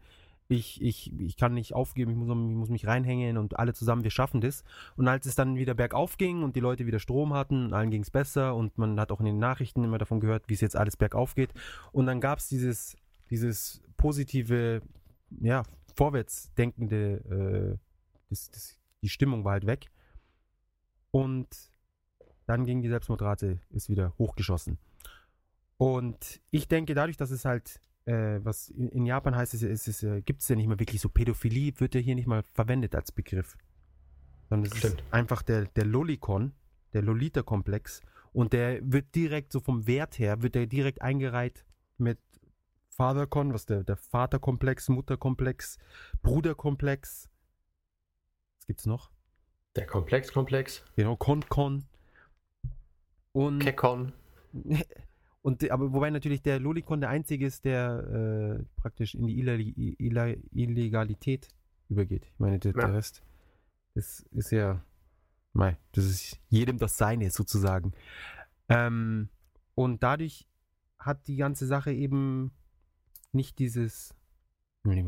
B: ich, ich, ich kann nicht aufgeben, ich muss, ich muss mich reinhängen und alle zusammen, wir schaffen das. Und als es dann wieder bergauf ging und die Leute wieder Strom hatten, allen ging es besser und man hat auch in den Nachrichten immer davon gehört, wie es jetzt alles bergauf geht. Und dann gab es dieses, dieses positive, ja, vorwärts denkende das, das, die Stimmung war halt weg. Und dann ging die Selbstmordrate, ist wieder hochgeschossen. Und ich denke, dadurch, dass es halt, äh, was in, in Japan heißt, es, es äh, gibt es ja nicht mehr wirklich so Pädophilie, wird ja hier nicht mal verwendet als Begriff. Sondern es
A: Stimmt.
B: ist einfach der, der Lolikon, der Lolita-Komplex. Und der wird direkt so vom Wert her, wird der direkt eingereiht mit Fathercon, was der, der Vaterkomplex, Mutterkomplex, Bruderkomplex. Was gibt's noch?
A: Der Komplex-Komplex.
B: Genau, Con-Con. Und,
A: Kekon.
B: und aber wobei natürlich der Lolikon der einzige ist, der äh, praktisch in die Illegalität übergeht. Ich meine, der,
A: Ja.
B: der Rest, das ist ja, mei, das ist jedem das Seine sozusagen. Ähm, und dadurch hat die ganze Sache eben nicht dieses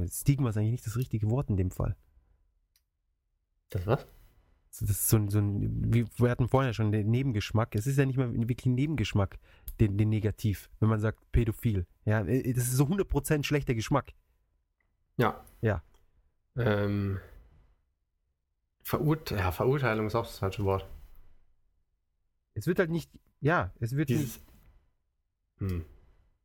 B: Stigma ist eigentlich nicht das richtige Wort in dem Fall.
A: Das was?
B: So, Das ist so ein, so ein, wie wir hatten vorhin ja schon den Nebengeschmack. Es ist ja nicht mal wirklich ein Nebengeschmack, den, den Negativ, wenn man sagt pädophil. Ja, äh, das ist so 100% schlechter Geschmack.
A: Ja.
B: Ja.
A: Ähm, Verurt ja, Verurteilung ist auch das falsche Wort.
B: Es wird halt nicht, ja, es wird nicht,
A: Dieses. Hm.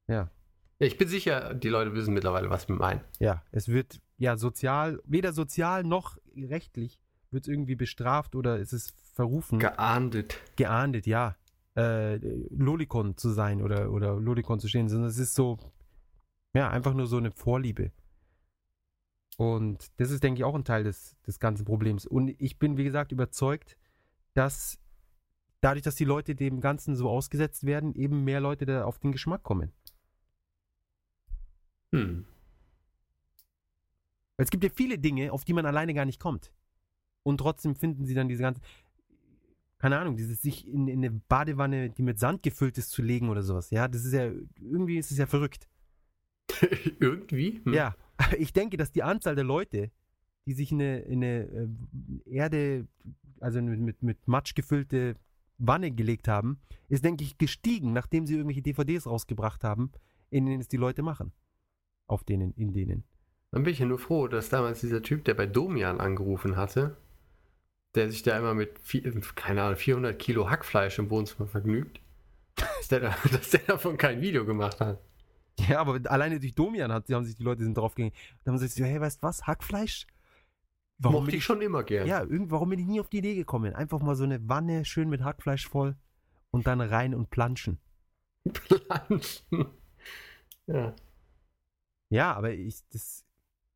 B: ja,
A: Ich bin sicher, die Leute wissen mittlerweile, was wir meinen.
B: ja, es wird, ja, sozial, weder sozial noch rechtlich wird es irgendwie bestraft oder es ist verrufen,
A: Geahndet.
B: geahndet, ja, äh, Lolikon zu sein oder, oder Lolikon zu stehen, sondern es ist so, ja, einfach nur so eine Vorliebe. Und das ist, denke ich, auch ein Teil des, des ganzen Problems. Und ich bin, wie gesagt, überzeugt, dass dadurch, dass die Leute dem Ganzen so ausgesetzt werden, eben mehr Leute da auf den Geschmack kommen.
A: Hm.
B: Es gibt ja viele Dinge, auf die man alleine gar nicht kommt. Und trotzdem finden sie dann diese ganzen, keine Ahnung, dieses sich in, in eine Badewanne, die mit Sand gefüllt ist, zu legen oder sowas. Ja, das ist ja, irgendwie ist es ja verrückt.
A: Irgendwie? Hm.
B: Ja, ich denke, dass die Anzahl der Leute, die sich in eine, in eine äh, Erde, also mit, mit, mit Matsch gefüllte Wanne gelegt haben, ist, denke ich, gestiegen, nachdem sie irgendwelche DVDs rausgebracht haben, in denen es die Leute machen. Auf denen, in denen.
A: Dann bin ich ja nur froh, dass damals dieser Typ, der bei Domian angerufen hatte, der sich da immer mit, vier, keine Ahnung, 400 Kilo Hackfleisch im Wohnzimmer vergnügt, dass der, da, dass der davon kein Video gemacht hat.
B: Ja, aber alleine durch Domian hat, haben sich die Leute sind draufgegangen. Da haben sie sich so, hey, weißt du was, Hackfleisch? Warum
A: Mochte ich schon immer gern.
B: Ja, irgend, warum bin ich nie auf die Idee gekommen? Einfach mal so eine Wanne schön mit Hackfleisch voll und dann rein und planschen.
A: Planschen. Ja.
B: Ja, aber ich, das,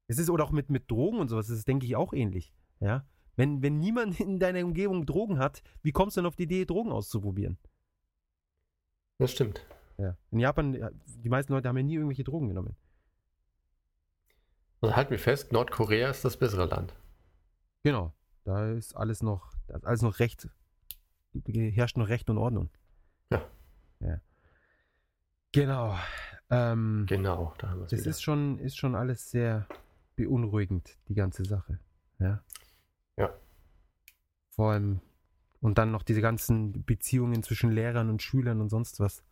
B: es ist oder auch mit, mit Drogen und sowas, das ist, denke ich, auch ähnlich. Ja, wenn, wenn niemand in deiner Umgebung Drogen hat, wie kommst du denn auf die Idee, Drogen auszuprobieren?
A: Das stimmt.
B: Ja. In Japan, ja, die meisten Leute haben ja nie irgendwelche Drogen genommen.
A: Also halten wir fest, Nordkorea ist das bessere Land.
B: Genau. Da ist alles noch, da ist alles noch Recht, herrscht noch Recht und Ordnung.
A: Ja.
B: Ja. Genau. Ähm,
A: Genau, da haben wir es
B: Das
A: wieder.
B: ist schon, ist schon alles sehr beunruhigend, die ganze Sache. Ja. Vor allem, und dann noch diese ganzen Beziehungen zwischen Lehrern und Schülern und sonst was.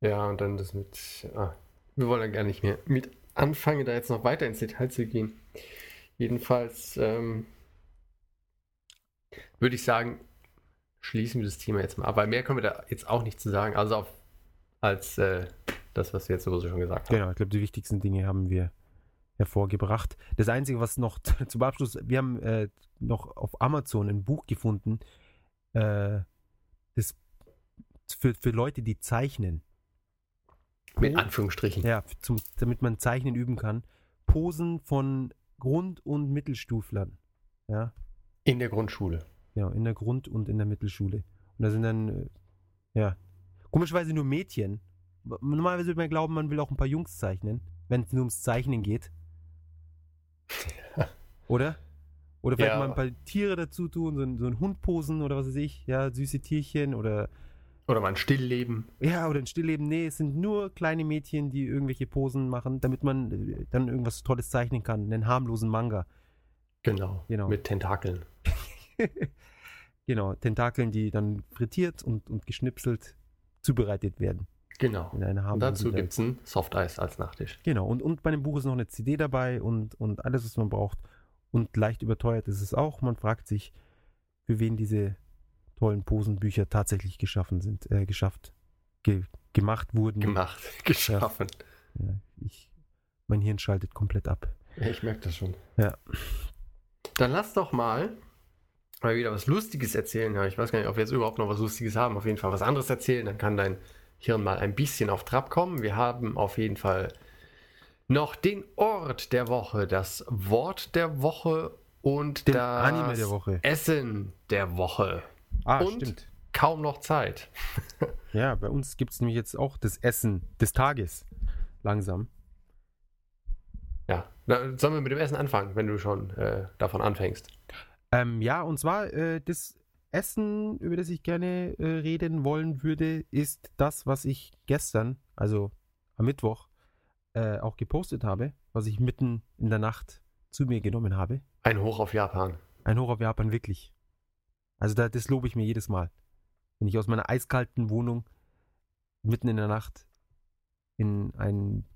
A: Ja, und dann das mit. Ah, wir wollen ja gar nicht mehr mit anfangen, da jetzt noch weiter ins Detail zu gehen. Jedenfalls ähm, würde ich sagen, schließen wir das Thema jetzt mal ab, weil mehr können wir da jetzt auch nicht zu sagen, also auf, als äh, das, was wir jetzt sowieso schon gesagt haben.
B: Genau, ich glaube, die wichtigsten Dinge haben wir hervorgebracht. Das Einzige, was noch zum Abschluss, wir haben äh, noch auf Amazon ein Buch gefunden, äh, das für, für Leute, die zeichnen.
A: Mit Anführungsstrichen.
B: Ja, zum, damit man Zeichnen üben kann. Posen von Grund- und Mittelstuflern. Ja,
A: In der Grundschule.
B: ja, in der Grund- und in der Mittelschule. Und da sind dann, äh, ja, komischerweise nur Mädchen. Normalerweise würde man glauben, man will auch ein paar Jungs zeichnen, wenn es nur ums Zeichnen geht. Oder? Oder vielleicht
A: Ja.
B: mal ein paar Tiere dazu tun, so ein, so ein Hund posen oder was weiß ich, ja, süße Tierchen oder
A: Oder mal ein Stillleben.
B: ja, oder ein Stillleben. Nee, es sind nur kleine Mädchen, die irgendwelche Posen machen, damit man äh, dann irgendwas Tolles zeichnen kann. Einen harmlosen Manga.
A: Genau.
B: Genau.
A: Mit Tentakeln.
B: genau, Tentakeln, die dann frittiert und, und geschnipselt zubereitet werden.
A: Genau.
B: In einer
A: Und dazu gibt es ein Softeis als Nachtisch.
B: Genau, und, und bei dem Buch ist noch eine CD dabei und, und alles, was man braucht, Und leicht überteuert ist es auch. Man fragt sich, für wen diese tollen Posenbücher tatsächlich geschaffen sind, äh, geschafft, ge gemacht wurden.
A: Gemacht, geschaffen.
B: Ja, ich, mein Hirn schaltet komplett ab.
A: Ja, ich merke das schon.
B: Ja.
A: Dann lass doch mal mal wieder was Lustiges erzählen. Ja, ich weiß gar nicht, ob wir jetzt überhaupt noch was Lustiges haben. Auf jeden Fall was anderes erzählen. Dann kann dein Hirn mal ein bisschen auf Trab kommen. Wir haben auf jeden Fall noch den Ort der Woche, das Wort der Woche und
B: Den
A: das
B: Anime der Woche.
A: Essen der Woche.
B: Ah,
A: und
B: stimmt.
A: kaum noch Zeit.
B: Ja, bei uns gibt es nämlich jetzt auch das Essen des Tages. Langsam.
A: Ja, Na, sollen wir mit dem Essen anfangen, wenn du schon äh, davon anfängst?
B: Ähm, ja, und zwar äh, das Essen, über das ich gerne äh, reden wollen würde, ist das, was ich gestern, also am Mittwoch, äh, auch gepostet habe, was ich mitten in der Nacht zu mir genommen habe.
A: Ein Hoch auf Japan.
B: Ein Horror auf Japan, wirklich. Also da, das lobe ich mir jedes Mal. Wenn ich aus meiner eiskalten Wohnung mitten in der Nacht in einen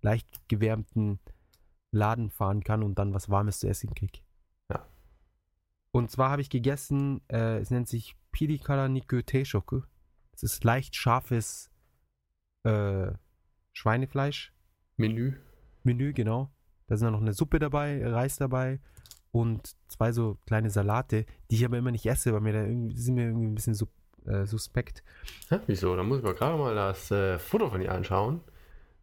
B: leicht gewärmten Laden fahren kann und dann was Warmes zu essen kriege.
A: Ja.
B: Und zwar habe ich gegessen, äh, es nennt sich Pirikara Niku Teishoku. Es ist leicht scharfes äh, Schweinefleisch.
A: Menü.
B: Menü, genau. Da sind dann noch eine Suppe dabei, Reis dabei und zwei so kleine Salate, die ich aber immer nicht esse, weil mir da sind mir irgendwie ein bisschen sub, äh, suspekt.
A: Hä, wieso? Da muss ich mal gerade mal das äh, Foto von dir anschauen,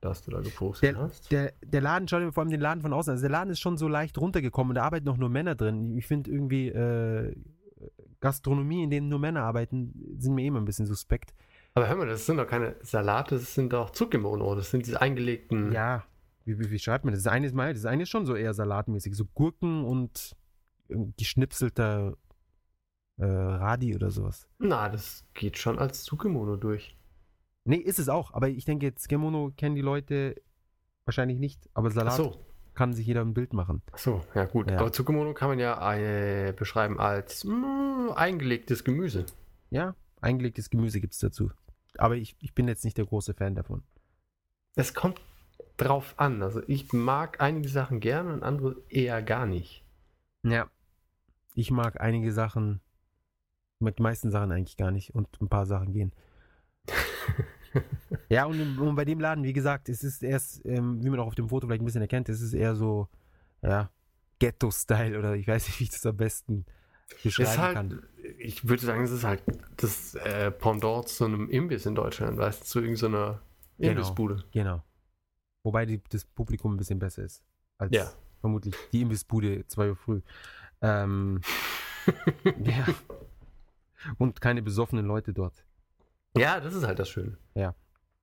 A: das du da gepostet
B: Der,
A: hast.
B: der, der Laden, schau dir vor allem den Laden von außen an. Also der Laden ist schon so leicht runtergekommen und da arbeiten noch nur Männer drin. Ich finde irgendwie äh, Gastronomie, in denen nur Männer arbeiten, sind mir immer ein bisschen suspekt.
A: Aber hör mal, das sind doch keine Salate, das sind doch Zucchimono. Das sind diese eingelegten.
B: Ja, wie, wie, wie schreibt man das? Das eine ist mal, das eine ist schon so eher salatmäßig, so Gurken und geschnipselter äh, Radi oder sowas.
A: Na, das geht schon als Zucchimono durch.
B: Nee, ist es auch, aber ich denke jetzt, Gemono kennen die Leute wahrscheinlich nicht, aber Salat
A: so,
B: kann sich jeder ein Bild machen.
A: ach so, ja gut.
B: Ja.
A: Aber Zucchimono kann man ja äh, beschreiben als mm, eingelegtes Gemüse.
B: Ja, eingelegtes Gemüse gibt es dazu. Aber ich, ich bin jetzt nicht der große Fan davon.
A: Es kommt drauf an. Also ich mag einige Sachen gerne und andere eher gar nicht.
B: Ja. Ich mag einige Sachen, mag die meisten Sachen eigentlich gar nicht und ein paar Sachen gehen. ja, und, und bei dem Laden, wie gesagt, es ist erst, ähm, wie man auch auf dem Foto vielleicht ein bisschen erkennt, es ist eher so, ja, Ghetto-Style oder ich weiß nicht, wie ich das am besten beschreiben
A: halt,
B: kann.
A: ich würde sagen, es ist halt das äh, Pendant zu einem Imbiss in Deutschland, weißt du, zu irgendeiner
B: Genau.
A: Imbissbude.
B: Genau. Wobei die, das Publikum ein bisschen besser ist. Als
A: Ja.
B: vermutlich die Imbissbude 2 Uhr früh. Ähm, ja. Und keine besoffenen Leute dort.
A: Ja, das ist halt das Schöne.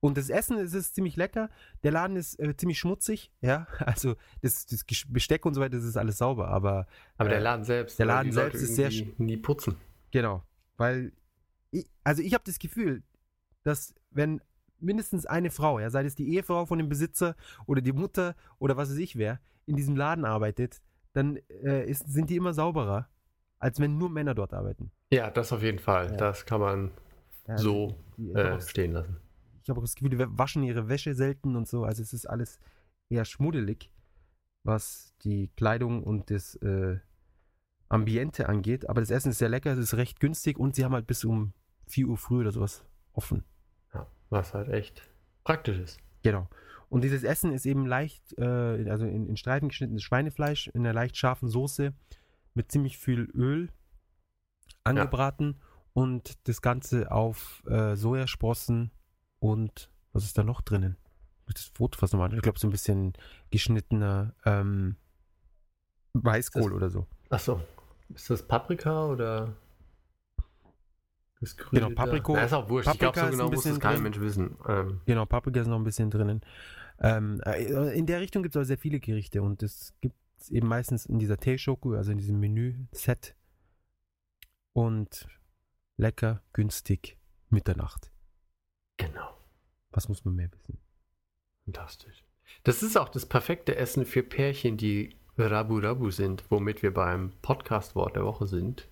B: Und das Essen es ist ziemlich lecker. Der Laden ist äh, ziemlich schmutzig. Ja, also das, das Besteck und so weiter, das ist alles sauber. Aber,
A: Aber
B: äh,
A: der Laden selbst,
B: der Laden selbst ist sehr
A: nie putzen.
B: Genau, weil ich, also ich habe das Gefühl, dass wenn mindestens eine Frau, ja, sei es die Ehefrau von dem Besitzer oder die Mutter oder was weiß ich wer, in diesem Laden arbeitet, dann äh, ist, sind die immer sauberer, als wenn nur Männer dort arbeiten.
A: Ja, das auf jeden Fall.
B: Ja.
A: Das kann man
B: Ja,
A: so
B: die, habe
A: äh, stehen lassen.
B: ich hab auch das Gefühl, die waschen ihre Wäsche selten und so, also es ist alles eher schmuddelig, was die Kleidung und das äh, Ambiente angeht, aber das Essen ist sehr lecker, es ist recht günstig und sie haben halt bis um 4 Uhr früh oder sowas offen.
A: Ja, was halt echt praktisch ist.
B: Genau. Und dieses Essen ist eben leicht, äh, also in, in Streifen geschnittenes Schweinefleisch in einer leicht scharfen Soße mit ziemlich viel Öl angebraten und das Ganze auf äh, Sojasprossen und was ist da noch drinnen? Das Foto fast nochmal. Ich glaube, so ein bisschen geschnittener ähm, Weißkohl
A: Das-
B: oder so.
A: Ach so. Ist das Paprika oder das
B: Genau, Papriko-
A: Na, ist auch wurscht. ich glaube,
B: Paprika
A: so
B: ist
A: genau muss das kein. Mensch wissen. Ähm,
B: Genau, Paprika ist noch ein bisschen drinnen. Ähm, äh, in der Richtung gibt es aber sehr viele Gerichte und das gibt es eben meistens in dieser Teishoku, also in diesem Menü-Set. Und lecker, günstig, Mitternacht.
A: genau.
B: Was muss man mehr wissen?
A: Fantastisch. Das ist auch das perfekte Essen für Pärchen, die Rabu Rabu sind, womit wir beim Podcast-Wort der Woche sind.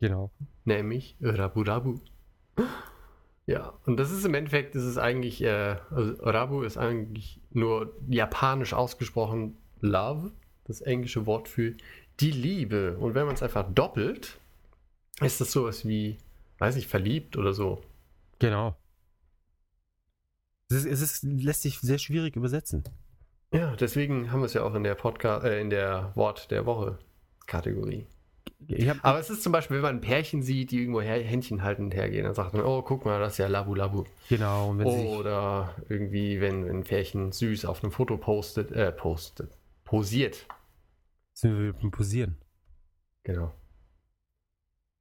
B: Genau.
A: Nämlich Rabu Rabu. Ja, und das ist im Endeffekt, das ist eigentlich, äh, also Rabu ist eigentlich nur japanisch ausgesprochen Love, das englische Wort für die Liebe. Und wenn man es einfach doppelt, ist das sowas wie, weiß ich, verliebt oder so.
B: Genau. Es, ist, es ist, lässt sich sehr schwierig übersetzen.
A: Ja, deswegen haben wir es ja auch in der Podcast, äh, in der Wort der Woche Kategorie.
B: Hab,
A: Aber es ist zum Beispiel, wenn man ein Pärchen sieht, die irgendwo her, Händchen haltend hergehen, dann sagt man, oh, guck mal, das ist ja Labu Labu.
B: genau. Sie sich,
A: Oder irgendwie, wenn, wenn ein Pärchen süß auf einem Foto postet, äh, postet, posiert.
B: sind wir beim Posieren.
A: Genau.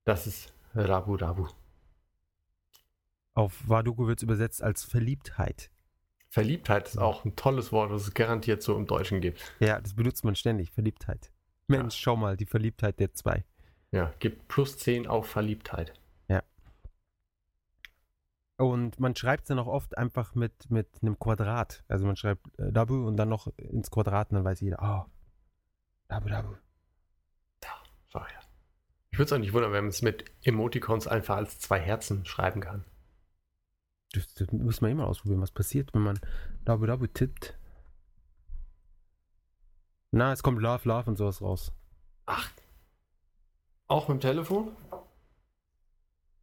A: Das ist Rabu Rabu.
B: Auf Waduko wird es übersetzt als Verliebtheit.
A: Verliebtheit ist auch ein tolles Wort, das es garantiert so im Deutschen gibt.
B: Ja, das benutzt man ständig. Verliebtheit. Mensch, schau mal, die Verliebtheit der zwei.
A: Ja, gibt plus 10 auf Verliebtheit.
B: Und man schreibt es dann auch oft einfach mit, mit einem Quadrat. Also man schreibt äh, Dabu und dann noch ins Quadrat und dann weiß jeder, oh, Dabu Dabu.
A: So, ja. Ich würde es auch nicht wundern, wenn man es mit Emoticons einfach als zwei Herzen schreiben kann.
B: Das, das muss man immer ausprobieren, was passiert, wenn man Dabu Dabu tippt. Na, es kommt Love, Love und sowas raus.
A: Ach. Auch mit dem Telefon?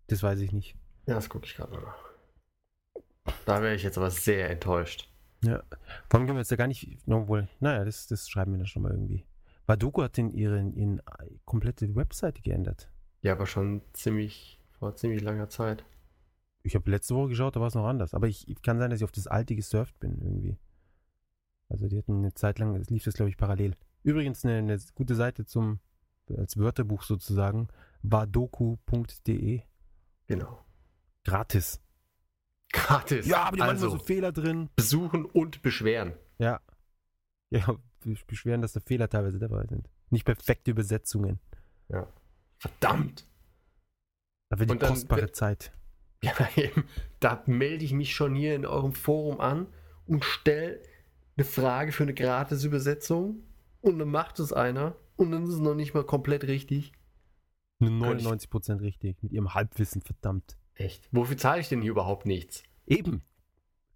B: Das weiß ich nicht.
A: Ja, das gucke ich gerade mal nach. Da wäre ich jetzt aber sehr enttäuscht.
B: Ja. Warum können wir jetzt da gar nicht, obwohl, naja, das, das schreiben wir dann schon mal irgendwie. Waduko hat den ihren, ihren komplette Webseite geändert.
A: Ja, aber schon ziemlich, vor ziemlich langer Zeit.
B: Ich habe letzte Woche geschaut, da war es noch anders. Aber ich kann sein, dass ich auf das alte gesurft bin irgendwie. Also die hatten eine Zeit lang, es lief das glaube ich parallel. Übrigens eine, eine gute Seite zum, als Wörterbuch sozusagen, wadoku.de.
A: Genau.
B: Gratis.
A: Gratis.
B: Ja, aber die
A: also,
B: immer so Fehler drin.
A: besuchen und beschweren.
B: Ja. Ja, beschweren, dass da Fehler teilweise dabei sind. Nicht perfekte Übersetzungen.
A: Verdammt.
B: Dafür die
A: Und dann-
B: kostbare Zeit.
A: Ja, eben. Da melde ich mich schon hier in eurem Forum an und stelle eine Frage für eine Gratis-Übersetzung und dann macht es einer und dann ist es noch nicht mal komplett richtig.
B: Nur
A: Könnte ich-
B: 99% richtig. Mit ihrem Halbwissen, verdammt.
A: Echt? Wofür zahle ich denn hier überhaupt nichts?
B: Eben.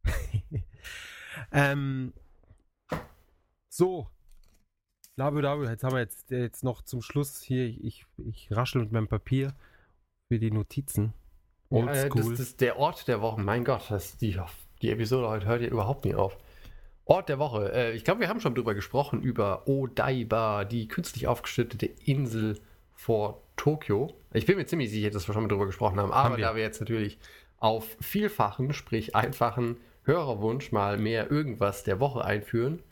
B: ähm, so. Labu Dabu, jetzt haben wir jetzt, jetzt noch zum Schluss hier, ich, ich raschel mit meinem Papier für die Notizen.
A: Ja, äh, das, das ist der Ort der Woche. Mein Gott, das, die, die Episode heute hört ja überhaupt nicht auf. Ort der Woche. Äh, ich glaube, wir haben schon drüber gesprochen, über Odaiba, die künstlich aufgeschüttete Insel vor Tokio. Ich bin mir ziemlich sicher, dass wir schon mal drüber gesprochen haben. Aber
B: Haben wir.
A: da wir jetzt natürlich auf vielfachen, sprich einfachen Hörerwunsch mal mehr irgendwas der Woche einführen,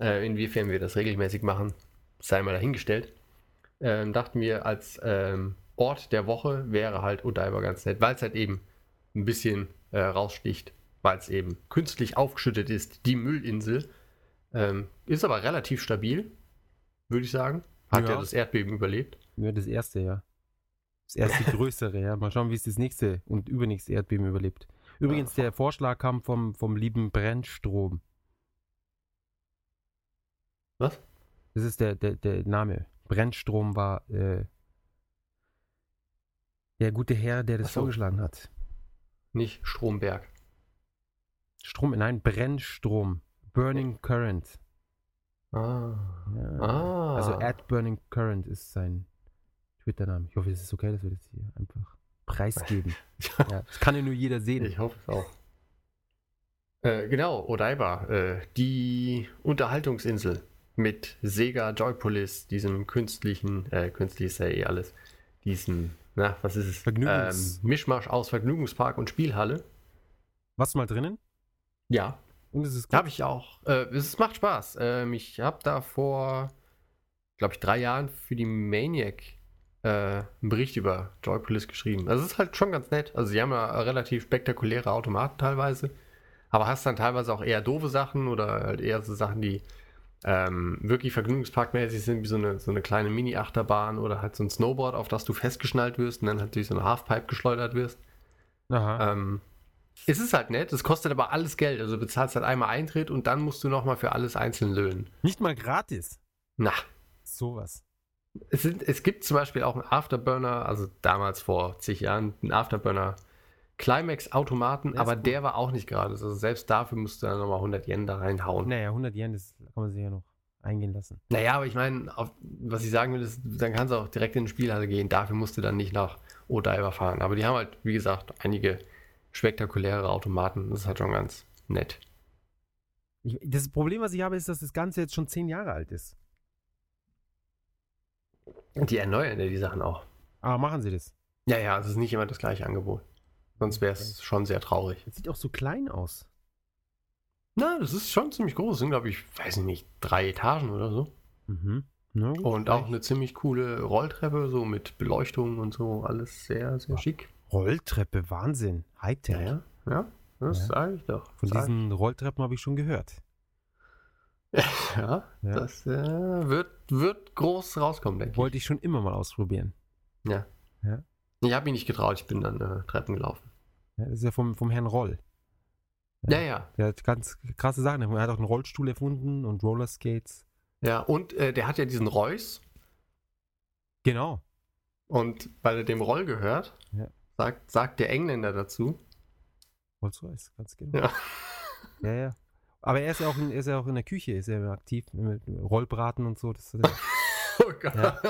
A: äh, inwiefern wir das regelmäßig machen, sei mal dahingestellt, ähm, dachten wir, als ähm, Ort der Woche wäre halt Odaiba ganz nett, weil es halt eben ein bisschen äh, raussticht, weil es eben künstlich aufgeschüttet ist, die Müllinsel. Ähm, ist aber relativ stabil, würde ich sagen. Hat ja.
B: Ja.
A: das Erdbeben überlebt.
B: Ja, das erste, ja. Das erste größere, ja. Mal schauen, wie es das nächste und übernächste Erdbeben überlebt. Übrigens, der Vorschlag kam vom, vom lieben Brennstrom.
A: Was?
B: Das ist der, der, der Name. Brennstrom war äh, der gute Herr, der das
A: so.
B: vorgeschlagen hat.
A: Nicht Stromberg.
B: Strom, nein, Brennstrom. Burning Current.
A: Ah.
B: Ja.
A: Ah.
B: Also at Burning Current ist sein Twitter-Name. Ich hoffe, es ist okay, dass wir das hier einfach preisgeben. ja, das kann ja nur jeder sehen.
A: Ich hoffe es auch. Äh, genau, Odaiba, äh, die Unterhaltungsinsel mit Sega Joypolis, diesem künstlichen, äh, künstlich ist ja eh alles, diesen, na, was ist es?
B: Vergnügungs-
A: Ähm, Mischmasch aus Vergnügungspark und Spielhalle.
B: Was mal drinnen?
A: Ja,
B: Und es ist gut.
A: habe ich auch. Äh, es macht Spaß. Ähm, ich habe da vor, glaube ich, drei Jahren für die Maniac äh, einen Bericht über Joypolis geschrieben. Also es ist halt schon ganz nett. Also sie haben ja relativ spektakuläre Automaten teilweise, aber hast dann teilweise auch eher doofe Sachen oder halt eher so Sachen, die ähm, wirklich vergnügungsparkmäßig sind, wie so eine, so eine kleine Mini-Achterbahn oder halt so ein Snowboard, auf das du festgeschnallt wirst und dann halt durch so eine Halfpipe geschleudert wirst.
B: Aha.
A: Ähm, es ist halt nett, es kostet aber alles Geld. Also du bezahlst halt einmal Eintritt und dann musst du nochmal für alles einzeln löhnen.
B: Nicht mal gratis.
A: Na,
B: Sowas.
A: es, sind, es gibt zum Beispiel auch einen Afterburner, also damals vor zig Jahren, einen Afterburner Climax-Automaten, aber
B: gut.
A: der war auch nicht gratis. Also selbst dafür musst du dann nochmal 100 Yen da reinhauen.
B: Naja, 100 Yen, das kann man sich ja noch eingehen lassen.
A: Naja, aber ich meine, was ich sagen will, ist, dann kannst du auch direkt in die Spielhalle gehen. Dafür musst du dann nicht nach Odaiba fahren. Aber die haben halt, wie gesagt, einige spektakuläre Automaten. Das ist halt schon ganz nett.
B: Ich, das Problem, was ich habe, ist, dass das Ganze jetzt schon zehn Jahre alt ist.
A: Die erneuern ja die Sachen auch.
B: Aber machen sie das?
A: Ja, ja, es ist nicht immer das gleiche Angebot. Sonst wäre es schon sehr traurig.
B: Das sieht auch so klein aus.
A: Na, das ist schon ziemlich groß. Das sind, glaube ich, weiß ich nicht, drei Etagen oder so.
B: Mhm.
A: Gut, und auch eine ziemlich coole Rolltreppe, so mit Beleuchtung und so. Alles sehr, sehr schick.
B: Rolltreppe, Wahnsinn. Hightech.
A: Ja, ja. ja das ja. sage ich doch.
B: Von diesen Rolltreppen habe ich schon gehört.
A: Ja, ja. das äh, wird, wird groß rauskommen, denke
B: ich. Wollte ich schon immer mal ausprobieren.
A: Ja. ja. Ich habe mich nicht getraut, ich bin dann äh, Treppen gelaufen.
B: Ja, das ist ja vom, vom Herrn Roll.
A: Ja, ja.
B: Der hat ganz krasse Sachen. Er hat auch einen Rollstuhl erfunden und Rollerskates.
A: Ja, und äh, der hat ja diesen Reus.
B: Genau.
A: Und weil er dem Roll gehört, ja. sagt, sagt der Engländer dazu.
B: Rolls Royce, ganz genau. Ja. ja, ja. Aber er ist ja auch in, ist ja auch in der Küche, ist er aktiv mit Rollbraten und so. Das oh Gott. Ja.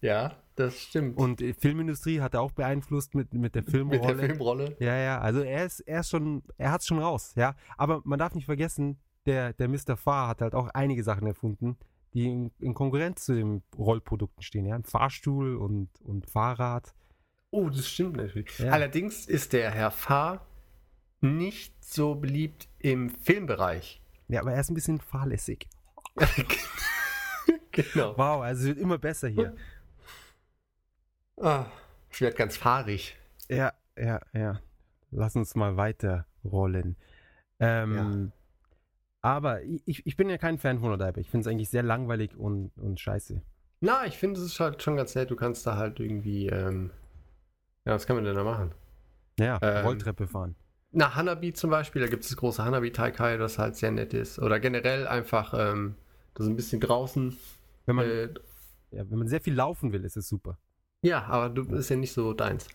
A: ja. Das stimmt.
B: Und die Filmindustrie hat er auch beeinflusst mit, mit der Filmrolle. Mit
A: der Filmrolle.
B: Ja, ja, also er ist, er ist schon, er hat es schon raus, ja. Aber man darf nicht vergessen, der, der Mr. Fahr hat halt auch einige Sachen erfunden, die in, in Konkurrenz zu den Rollprodukten stehen, ja. Ein Fahrstuhl und, und Fahrrad.
A: Oh, das stimmt natürlich. Ja. Allerdings ist der Herr Fahr nicht so beliebt im Filmbereich.
B: Ja, aber er ist ein bisschen fahrlässig. genau. Wow, also es wird immer besser hier.
A: Ah, ich werde ganz fahrig.
B: Ja, ja, ja. Lass uns mal weiter rollen. Ähm, ja. Aber ich, ich bin ja kein Fan von Odaiba. Ich finde es eigentlich sehr langweilig und, und scheiße.
A: Na, ich finde es ist halt schon ganz nett. Du kannst da halt irgendwie, ähm, ja, was kann man denn da machen?
B: Ja, ähm, Rolltreppe fahren.
A: Na, Hanabi zum Beispiel, da gibt es das große Hanabi Taikai, das halt sehr nett ist. Oder generell einfach, ähm, das ist ein bisschen draußen.
B: Wenn man, äh, ja, wenn man sehr viel laufen will, ist es super.
A: Ja, aber du bist ja nicht so deins.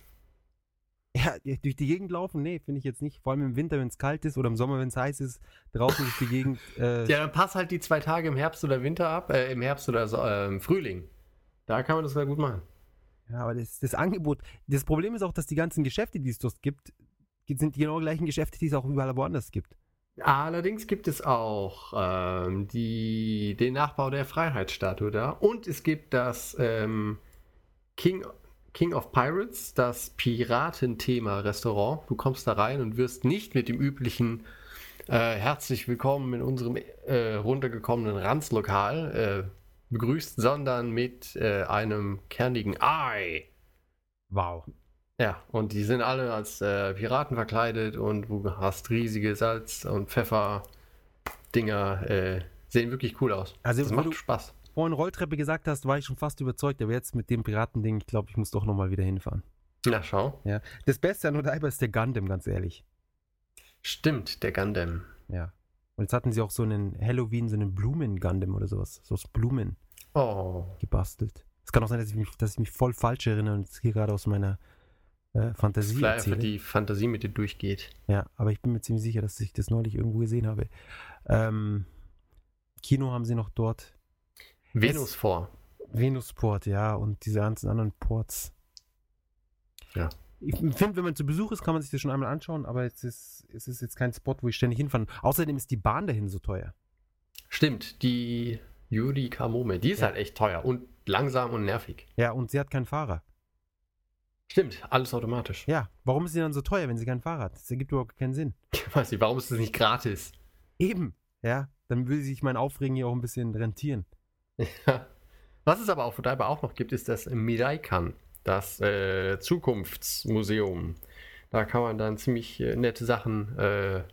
B: Ja, durch die Gegend laufen? Nee, finde ich jetzt nicht. Vor allem im Winter, wenn es kalt ist oder im Sommer, wenn es heiß ist, draußen durch die Gegend.
A: Äh ja, dann pass halt die zwei Tage im Herbst oder Winter ab, äh, im Herbst oder so, äh, im Frühling. Da kann man das mal gut machen.
B: Ja, aber das, das Angebot, das Problem ist auch, dass die ganzen Geschäfte, die es dort gibt, sind die genau gleichen Geschäfte, die es auch überall woanders gibt.
A: Allerdings gibt es auch ähm, die, den Nachbau der Freiheitsstatue da. Und es gibt das ähm, King, King of Pirates, das Piratenthema-Restaurant. Du kommst da rein und wirst nicht mit dem üblichen äh, Herzlich willkommen in unserem äh, runtergekommenen Ranzlokal äh, begrüßt, sondern mit äh, einem kernigen Ei.
B: Wow.
A: Ja, und die sind alle als äh, Piraten verkleidet und du hast riesige Salz- und Pfeffer-Dinger. Äh, sehen wirklich cool aus.
B: Also, das macht du Spaß. Vorhin Rolltreppe gesagt hast, war ich schon fast überzeugt, aber jetzt mit dem Piratending, ich glaube, ich muss doch nochmal wieder hinfahren.
A: Na, schau.
B: Ja. Das Beste an Odaiba ist der Gundam, ganz ehrlich.
A: Stimmt, der Gundam.
B: Ja. Und jetzt hatten sie auch so einen Halloween, so einen Blumen-Gundam oder sowas. So aus Blumen.
A: Oh.
B: Gebastelt. Es kann auch sein, dass ich mich, dass ich mich voll falsch erinnere und hier gerade aus meiner äh, Fantasie
A: das erzähle. die Fantasie mit dir durchgeht.
B: Ja, aber ich bin mir ziemlich sicher, dass ich das neulich irgendwo gesehen habe. Ähm, Kino haben sie noch dort.
A: Venus vor.
B: Venusport, ja, und diese ganzen anderen Ports.
A: Ja.
B: Ich finde, wenn man zu Besuch ist, kann man sich das schon einmal anschauen, aber es ist, es ist jetzt kein Spot, wo ich ständig hinfahre. Außerdem ist die Bahn dahin so teuer.
A: Stimmt, die Yuri Kamome, die ist ja. halt echt teuer und langsam und nervig.
B: Ja, und sie hat keinen Fahrer.
A: Stimmt, alles automatisch.
B: Ja, warum ist sie dann so teuer, wenn sie kein Fahrer hat? Das ergibt überhaupt keinen Sinn.
A: Ich weiß nicht, warum ist das nicht gratis?
B: Eben, ja. Dann will sich mein Aufregen hier auch ein bisschen rentieren.
A: Was es aber auch, aber auch noch gibt, ist das Miraikan, das äh, Zukunftsmuseum. Da kann man dann ziemlich äh, nette Sachen äh,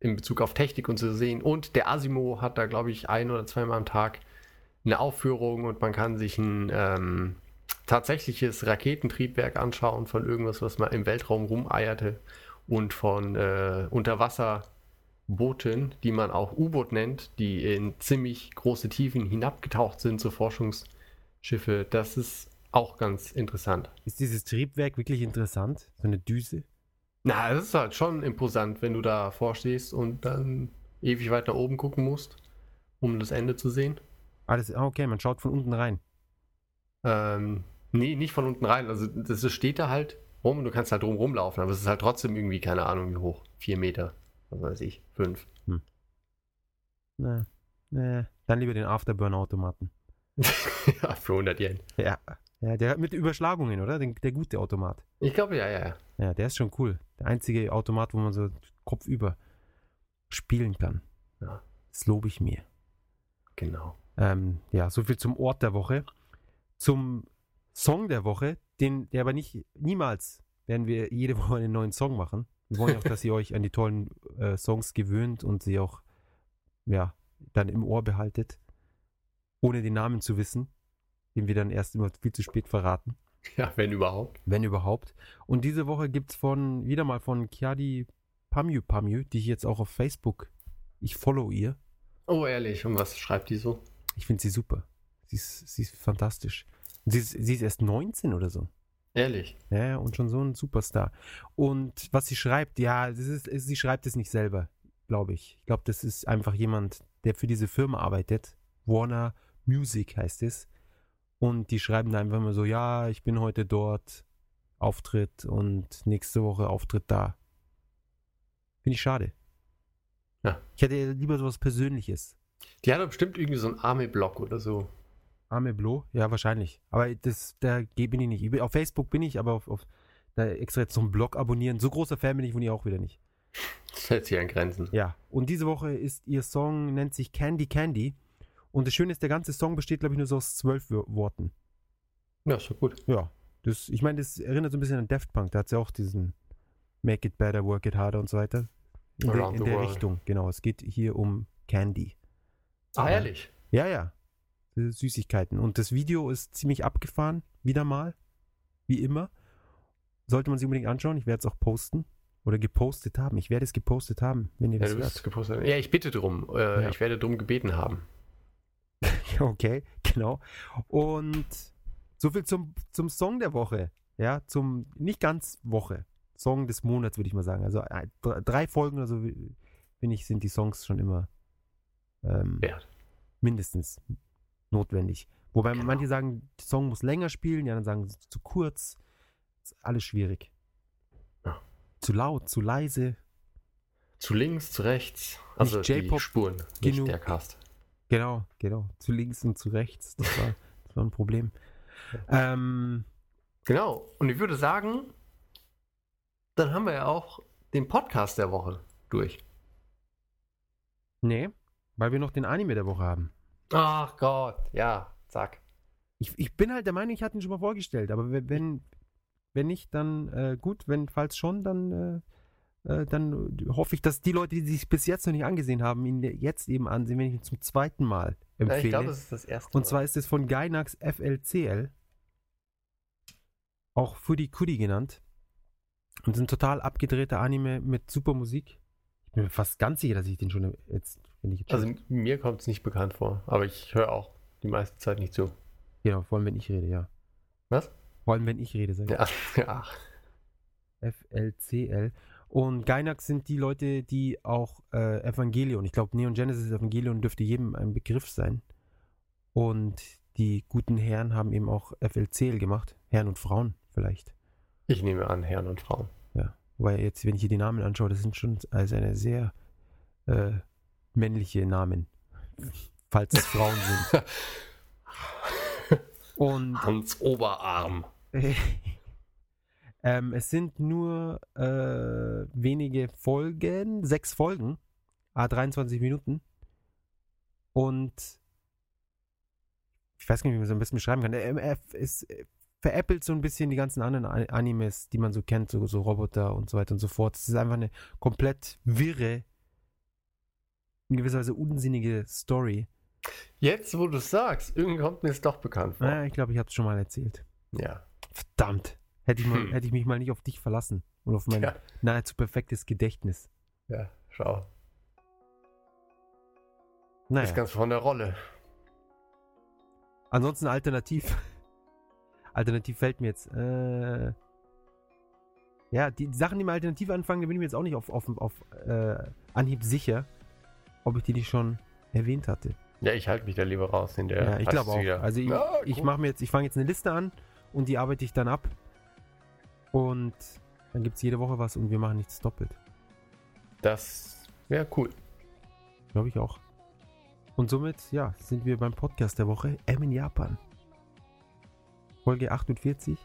A: in Bezug auf Technik und so sehen. Und der Asimo hat da, glaube ich, ein oder zweimal am Tag eine Aufführung und man kann sich ein ähm, tatsächliches Raketentriebwerk anschauen von irgendwas, was mal im Weltraum rumeierte und von äh, Unterwasserbooten, die man auch U-Boot nennt, die in ziemlich große Tiefen hinabgetaucht sind, so Forschungsschiffe. Das ist auch ganz interessant.
B: Ist dieses Triebwerk wirklich interessant? So eine Düse?
A: Na, es ist halt schon imposant, wenn du da vorstehst und dann ewig weit nach oben gucken musst um das Ende zu sehen.
B: Alles, ah, okay, man schaut von unten rein.
A: Ähm, nee, nicht von unten rein. Also das steht da halt rum und du kannst halt drum rumlaufen, aber es ist halt trotzdem irgendwie, keine Ahnung, wie hoch. Vier Meter, was weiß ich, fünf.
B: Nee, nee. Dann lieber den Afterburn-Automaten.
A: ja, für 100 Yen.
B: Ja. Ja, der mit Überschlagungen, oder? Den, der gute Automat.
A: Ich glaube, ja, ja, ja.
B: Ja, der ist schon cool. Der einzige Automat, wo man so kopfüber spielen kann.
A: Ja.
B: Das lobe ich mir.
A: Genau.
B: Ähm, ja, soviel zum Ort der Woche. Zum Song der Woche, den, der aber nicht, niemals werden wir jede Woche einen neuen Song machen. Wir wollen ja auch, dass ihr euch an die tollen äh, Songs gewöhnt und sie auch, ja, dann im Ohr behaltet, ohne den Namen zu wissen, den wir dann erst immer viel zu spät verraten,
A: Ja, wenn überhaupt.
B: wenn überhaupt. Und diese Woche gibt es von, wieder mal von Kiadi Pamyu Pamyu, die ich jetzt auch auf Facebook, ich follow ihr.
A: Oh, ehrlich. Und was schreibt die so?
B: Ich finde sie super. Sie ist, sie ist fantastisch. Sie ist, sie ist erst 19 oder so.
A: Ehrlich.
B: Ja, und schon so ein Superstar. Und was sie schreibt, ja, das ist, sie schreibt es nicht selber, glaube ich. Ich glaube, das ist einfach jemand, der für diese Firma arbeitet. Warner Music heißt es. Und die schreiben da einfach immer so, ja, ich bin heute dort, Auftritt und nächste Woche Auftritt da. Finde ich schade.
A: Ja.
B: Ich hätte lieber sowas Persönliches.
A: Die hat doch bestimmt irgendwie so einen Army-Block oder so.
B: Arme Blo? Ja, wahrscheinlich. Aber das, da bin ich nicht. Ich bin- Auf Facebook bin ich, aber auf, auf da extra jetzt so einen Blog abonnieren. So großer Fan bin ich von ihr auch wieder nicht.
A: Das hält sich an Grenzen.
B: Ja. Und diese Woche ist ihr Song, nennt sich Candy Candy. Und das Schöne ist, der ganze Song besteht, glaube ich, nur so aus zwölf Worten.
A: Ja, ist doch gut.
B: Ja. Das, ich meine, das erinnert so ein bisschen an Daft Punk. Da hat sie auch diesen Make it better, work it harder und so weiter. In, der,
A: Around
B: in
A: the
B: der. Richtung, genau. Es geht hier um Candy.
A: Ah, ehrlich.
B: Ja, ja. Süßigkeiten. Und das Video ist ziemlich abgefahren, wieder mal. Wie immer. Sollte man sich unbedingt anschauen. Ich werde es auch posten. Oder gepostet haben. Ich werde es gepostet haben, wenn ihr
A: Ja,
B: das
A: du
B: hört.
A: gepostet. Ja, ich bitte drum. Äh,
B: Ja.
A: Ich werde drum gebeten haben.
B: Ja, okay, genau. Und so viel zum, zum Song der Woche. Ja, zum, nicht ganz Woche. Song des Monats, würde ich mal sagen. Also äh, dr- drei Folgen oder so, finde ich, sind die Songs schon immer ähm,
A: Wert.
B: mindestens notwendig. Wobei
A: Genau.
B: manche sagen, der Song muss länger spielen, die anderen sagen, zu kurz. Ist alles schwierig.
A: Ja.
B: Zu laut, zu leise.
A: Zu links, zu rechts. Also die Spuren,
B: genug.
A: nicht der Cast.
B: Genau, genau. Zu links und zu rechts. Das war, das war ein Problem. Ähm,
A: Genau. Und ich würde sagen, dann haben wir ja auch den Podcast der Woche durch.
B: nee, weil wir noch den Anime der Woche haben.
A: Ach Gott, ja, zack.
B: Ich, ich bin halt der Meinung, ich hatte ihn schon mal vorgestellt, aber wenn, wenn, nicht, dann äh, gut, wenn falls schon, dann, äh, äh, dann hoffe ich, dass die Leute, die sich bis jetzt noch nicht angesehen haben, ihn jetzt eben ansehen, wenn ich ihn zum zweiten Mal
A: Ja,
B: empfehle.
A: ich glaube, das ist das erste.
B: Und zwar ist es von Gainax FLCL, auch Foodie Kudi genannt. Und es ist ein total abgedrehter Anime mit super Musik. Ich bin mir fast ganz sicher, dass ich den schon jetzt,
A: Also mir kommt es nicht bekannt vor, aber ich höre auch die meiste Zeit nicht zu.
B: genau, vor allem wenn ich rede, ja.
A: Was?
B: Vor allem wenn ich rede, sag ich.
A: Ja, ja.
B: FLCL. Und Gainax sind die Leute, die auch äh, Evangelion, ich glaube Neon Genesis Evangelion dürfte jedem ein Begriff sein. Und die guten Herren haben eben auch FLCL gemacht. Herren und Frauen vielleicht.
A: Ich nehme an, Herren und Frauen.
B: Ja. Weil jetzt, wenn ich hier die Namen anschaue, das sind schon also eine sehr äh, männliche Namen. Falls es Frauen sind. Und
A: Hans Oberarm.
B: ähm, es sind nur äh, wenige Folgen, sechs Folgen, a 23 Minuten. Und ich weiß nicht, wie man es am besten beschreiben kann. Der MF ist äh, veräppelt so ein bisschen die ganzen anderen Animes, die man so kennt, so, so Roboter und so weiter und so fort. Es ist einfach eine komplett wirre, in gewisser Weise unsinnige Story.
A: Jetzt, wo du es sagst, irgendwie kommt mir es doch bekannt vor.
B: Naja, ich glaube, ich habe es schon mal erzählt.
A: Ja.
B: Verdammt. Hätte ich, mal,
A: Hm.
B: hätte ich mich mal nicht auf dich verlassen und auf mein
A: Ja.
B: nahezu perfektes Gedächtnis.
A: Ja, schau.
B: Naja,
A: Ist ganz von der Rolle.
B: ansonsten alternativ. Alternativ fällt mir jetzt. Äh, ja, die Sachen, die mir alternativ anfangen, da bin ich mir jetzt auch nicht auf, auf, auf äh, Anhieb sicher, ob ich die nicht schon erwähnt hatte.
A: Ja, ich halte mich da lieber raus in der.
B: Ja, ich glaube auch.
A: Wieder.
B: Also ich,
A: Ja,
B: ich mache mir jetzt, ich fange jetzt eine Liste an und die arbeite ich dann ab. Und dann gibt es jede Woche was und wir machen nichts doppelt.
A: Das wäre cool.
B: Glaube ich auch. Und somit, ja, sind wir beim Podcast der Woche M in Japan. Folge 48.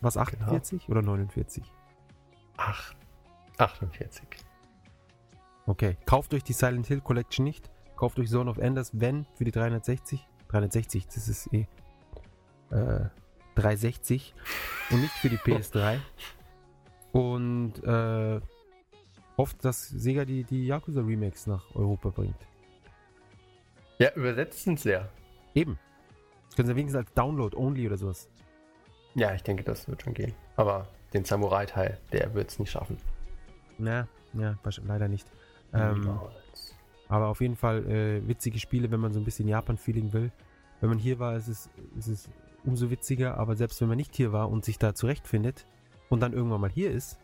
B: Was, 48 oder 49?
A: Ach, 48.
B: Okay. Kauft euch die Silent Hill Collection nicht. Kauft euch Zone of Enders, wenn, für die 360. 360, das ist eh äh, 360 und nicht für die PS3. Und äh, hofft, dass Sega die, die Yakuza Remakes nach Europa bringt.
A: Ja, übersetzt sind sie ja.
B: Eben. Das können sie wenigstens als Download only oder sowas.
A: Ja, ich denke, das wird schon gehen. Aber den Samurai-Teil, der wird es nicht schaffen.
B: Na, ja, leider nicht. Ähm, aber auf jeden Fall äh, witzige Spiele, wenn man so ein bisschen Japan-Feeling will. Wenn man hier war, ist es, ist es umso witziger, aber selbst wenn man nicht hier war und sich da zurechtfindet und dann irgendwann mal hier ist,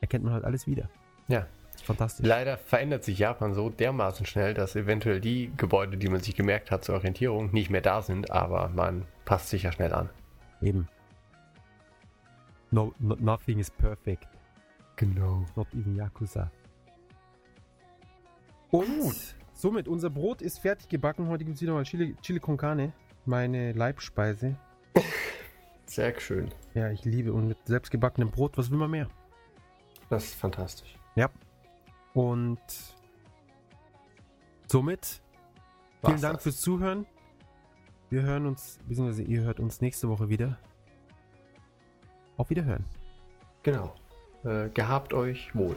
B: erkennt man halt alles wieder.
A: Ja.
B: Ist fantastisch.
A: Leider verändert sich Japan so dermaßen schnell, dass eventuell die Gebäude, die man sich gemerkt hat zur Orientierung, nicht mehr da sind, aber man passt sich ja schnell an.
B: Eben. No, no, nothing is perfect.
A: Genau.
B: Not even Yakuza. Und somit, unser Brot ist fertig gebacken. Heute gibt es wieder mal Chili, Chili con Carne. Meine Leibspeise.
A: Sehr schön.
B: Ja, ich liebe. Und mit selbstgebackenem Brot, was will man mehr?
A: Das ist fantastisch.
B: Ja. Und somit, vielen
A: War's
B: Dank
A: das.
B: fürs Zuhören. Wir hören uns, beziehungsweise ihr hört uns nächste Woche wieder. Auf Wiederhören.
A: Genau. Äh, gehabt euch wohl.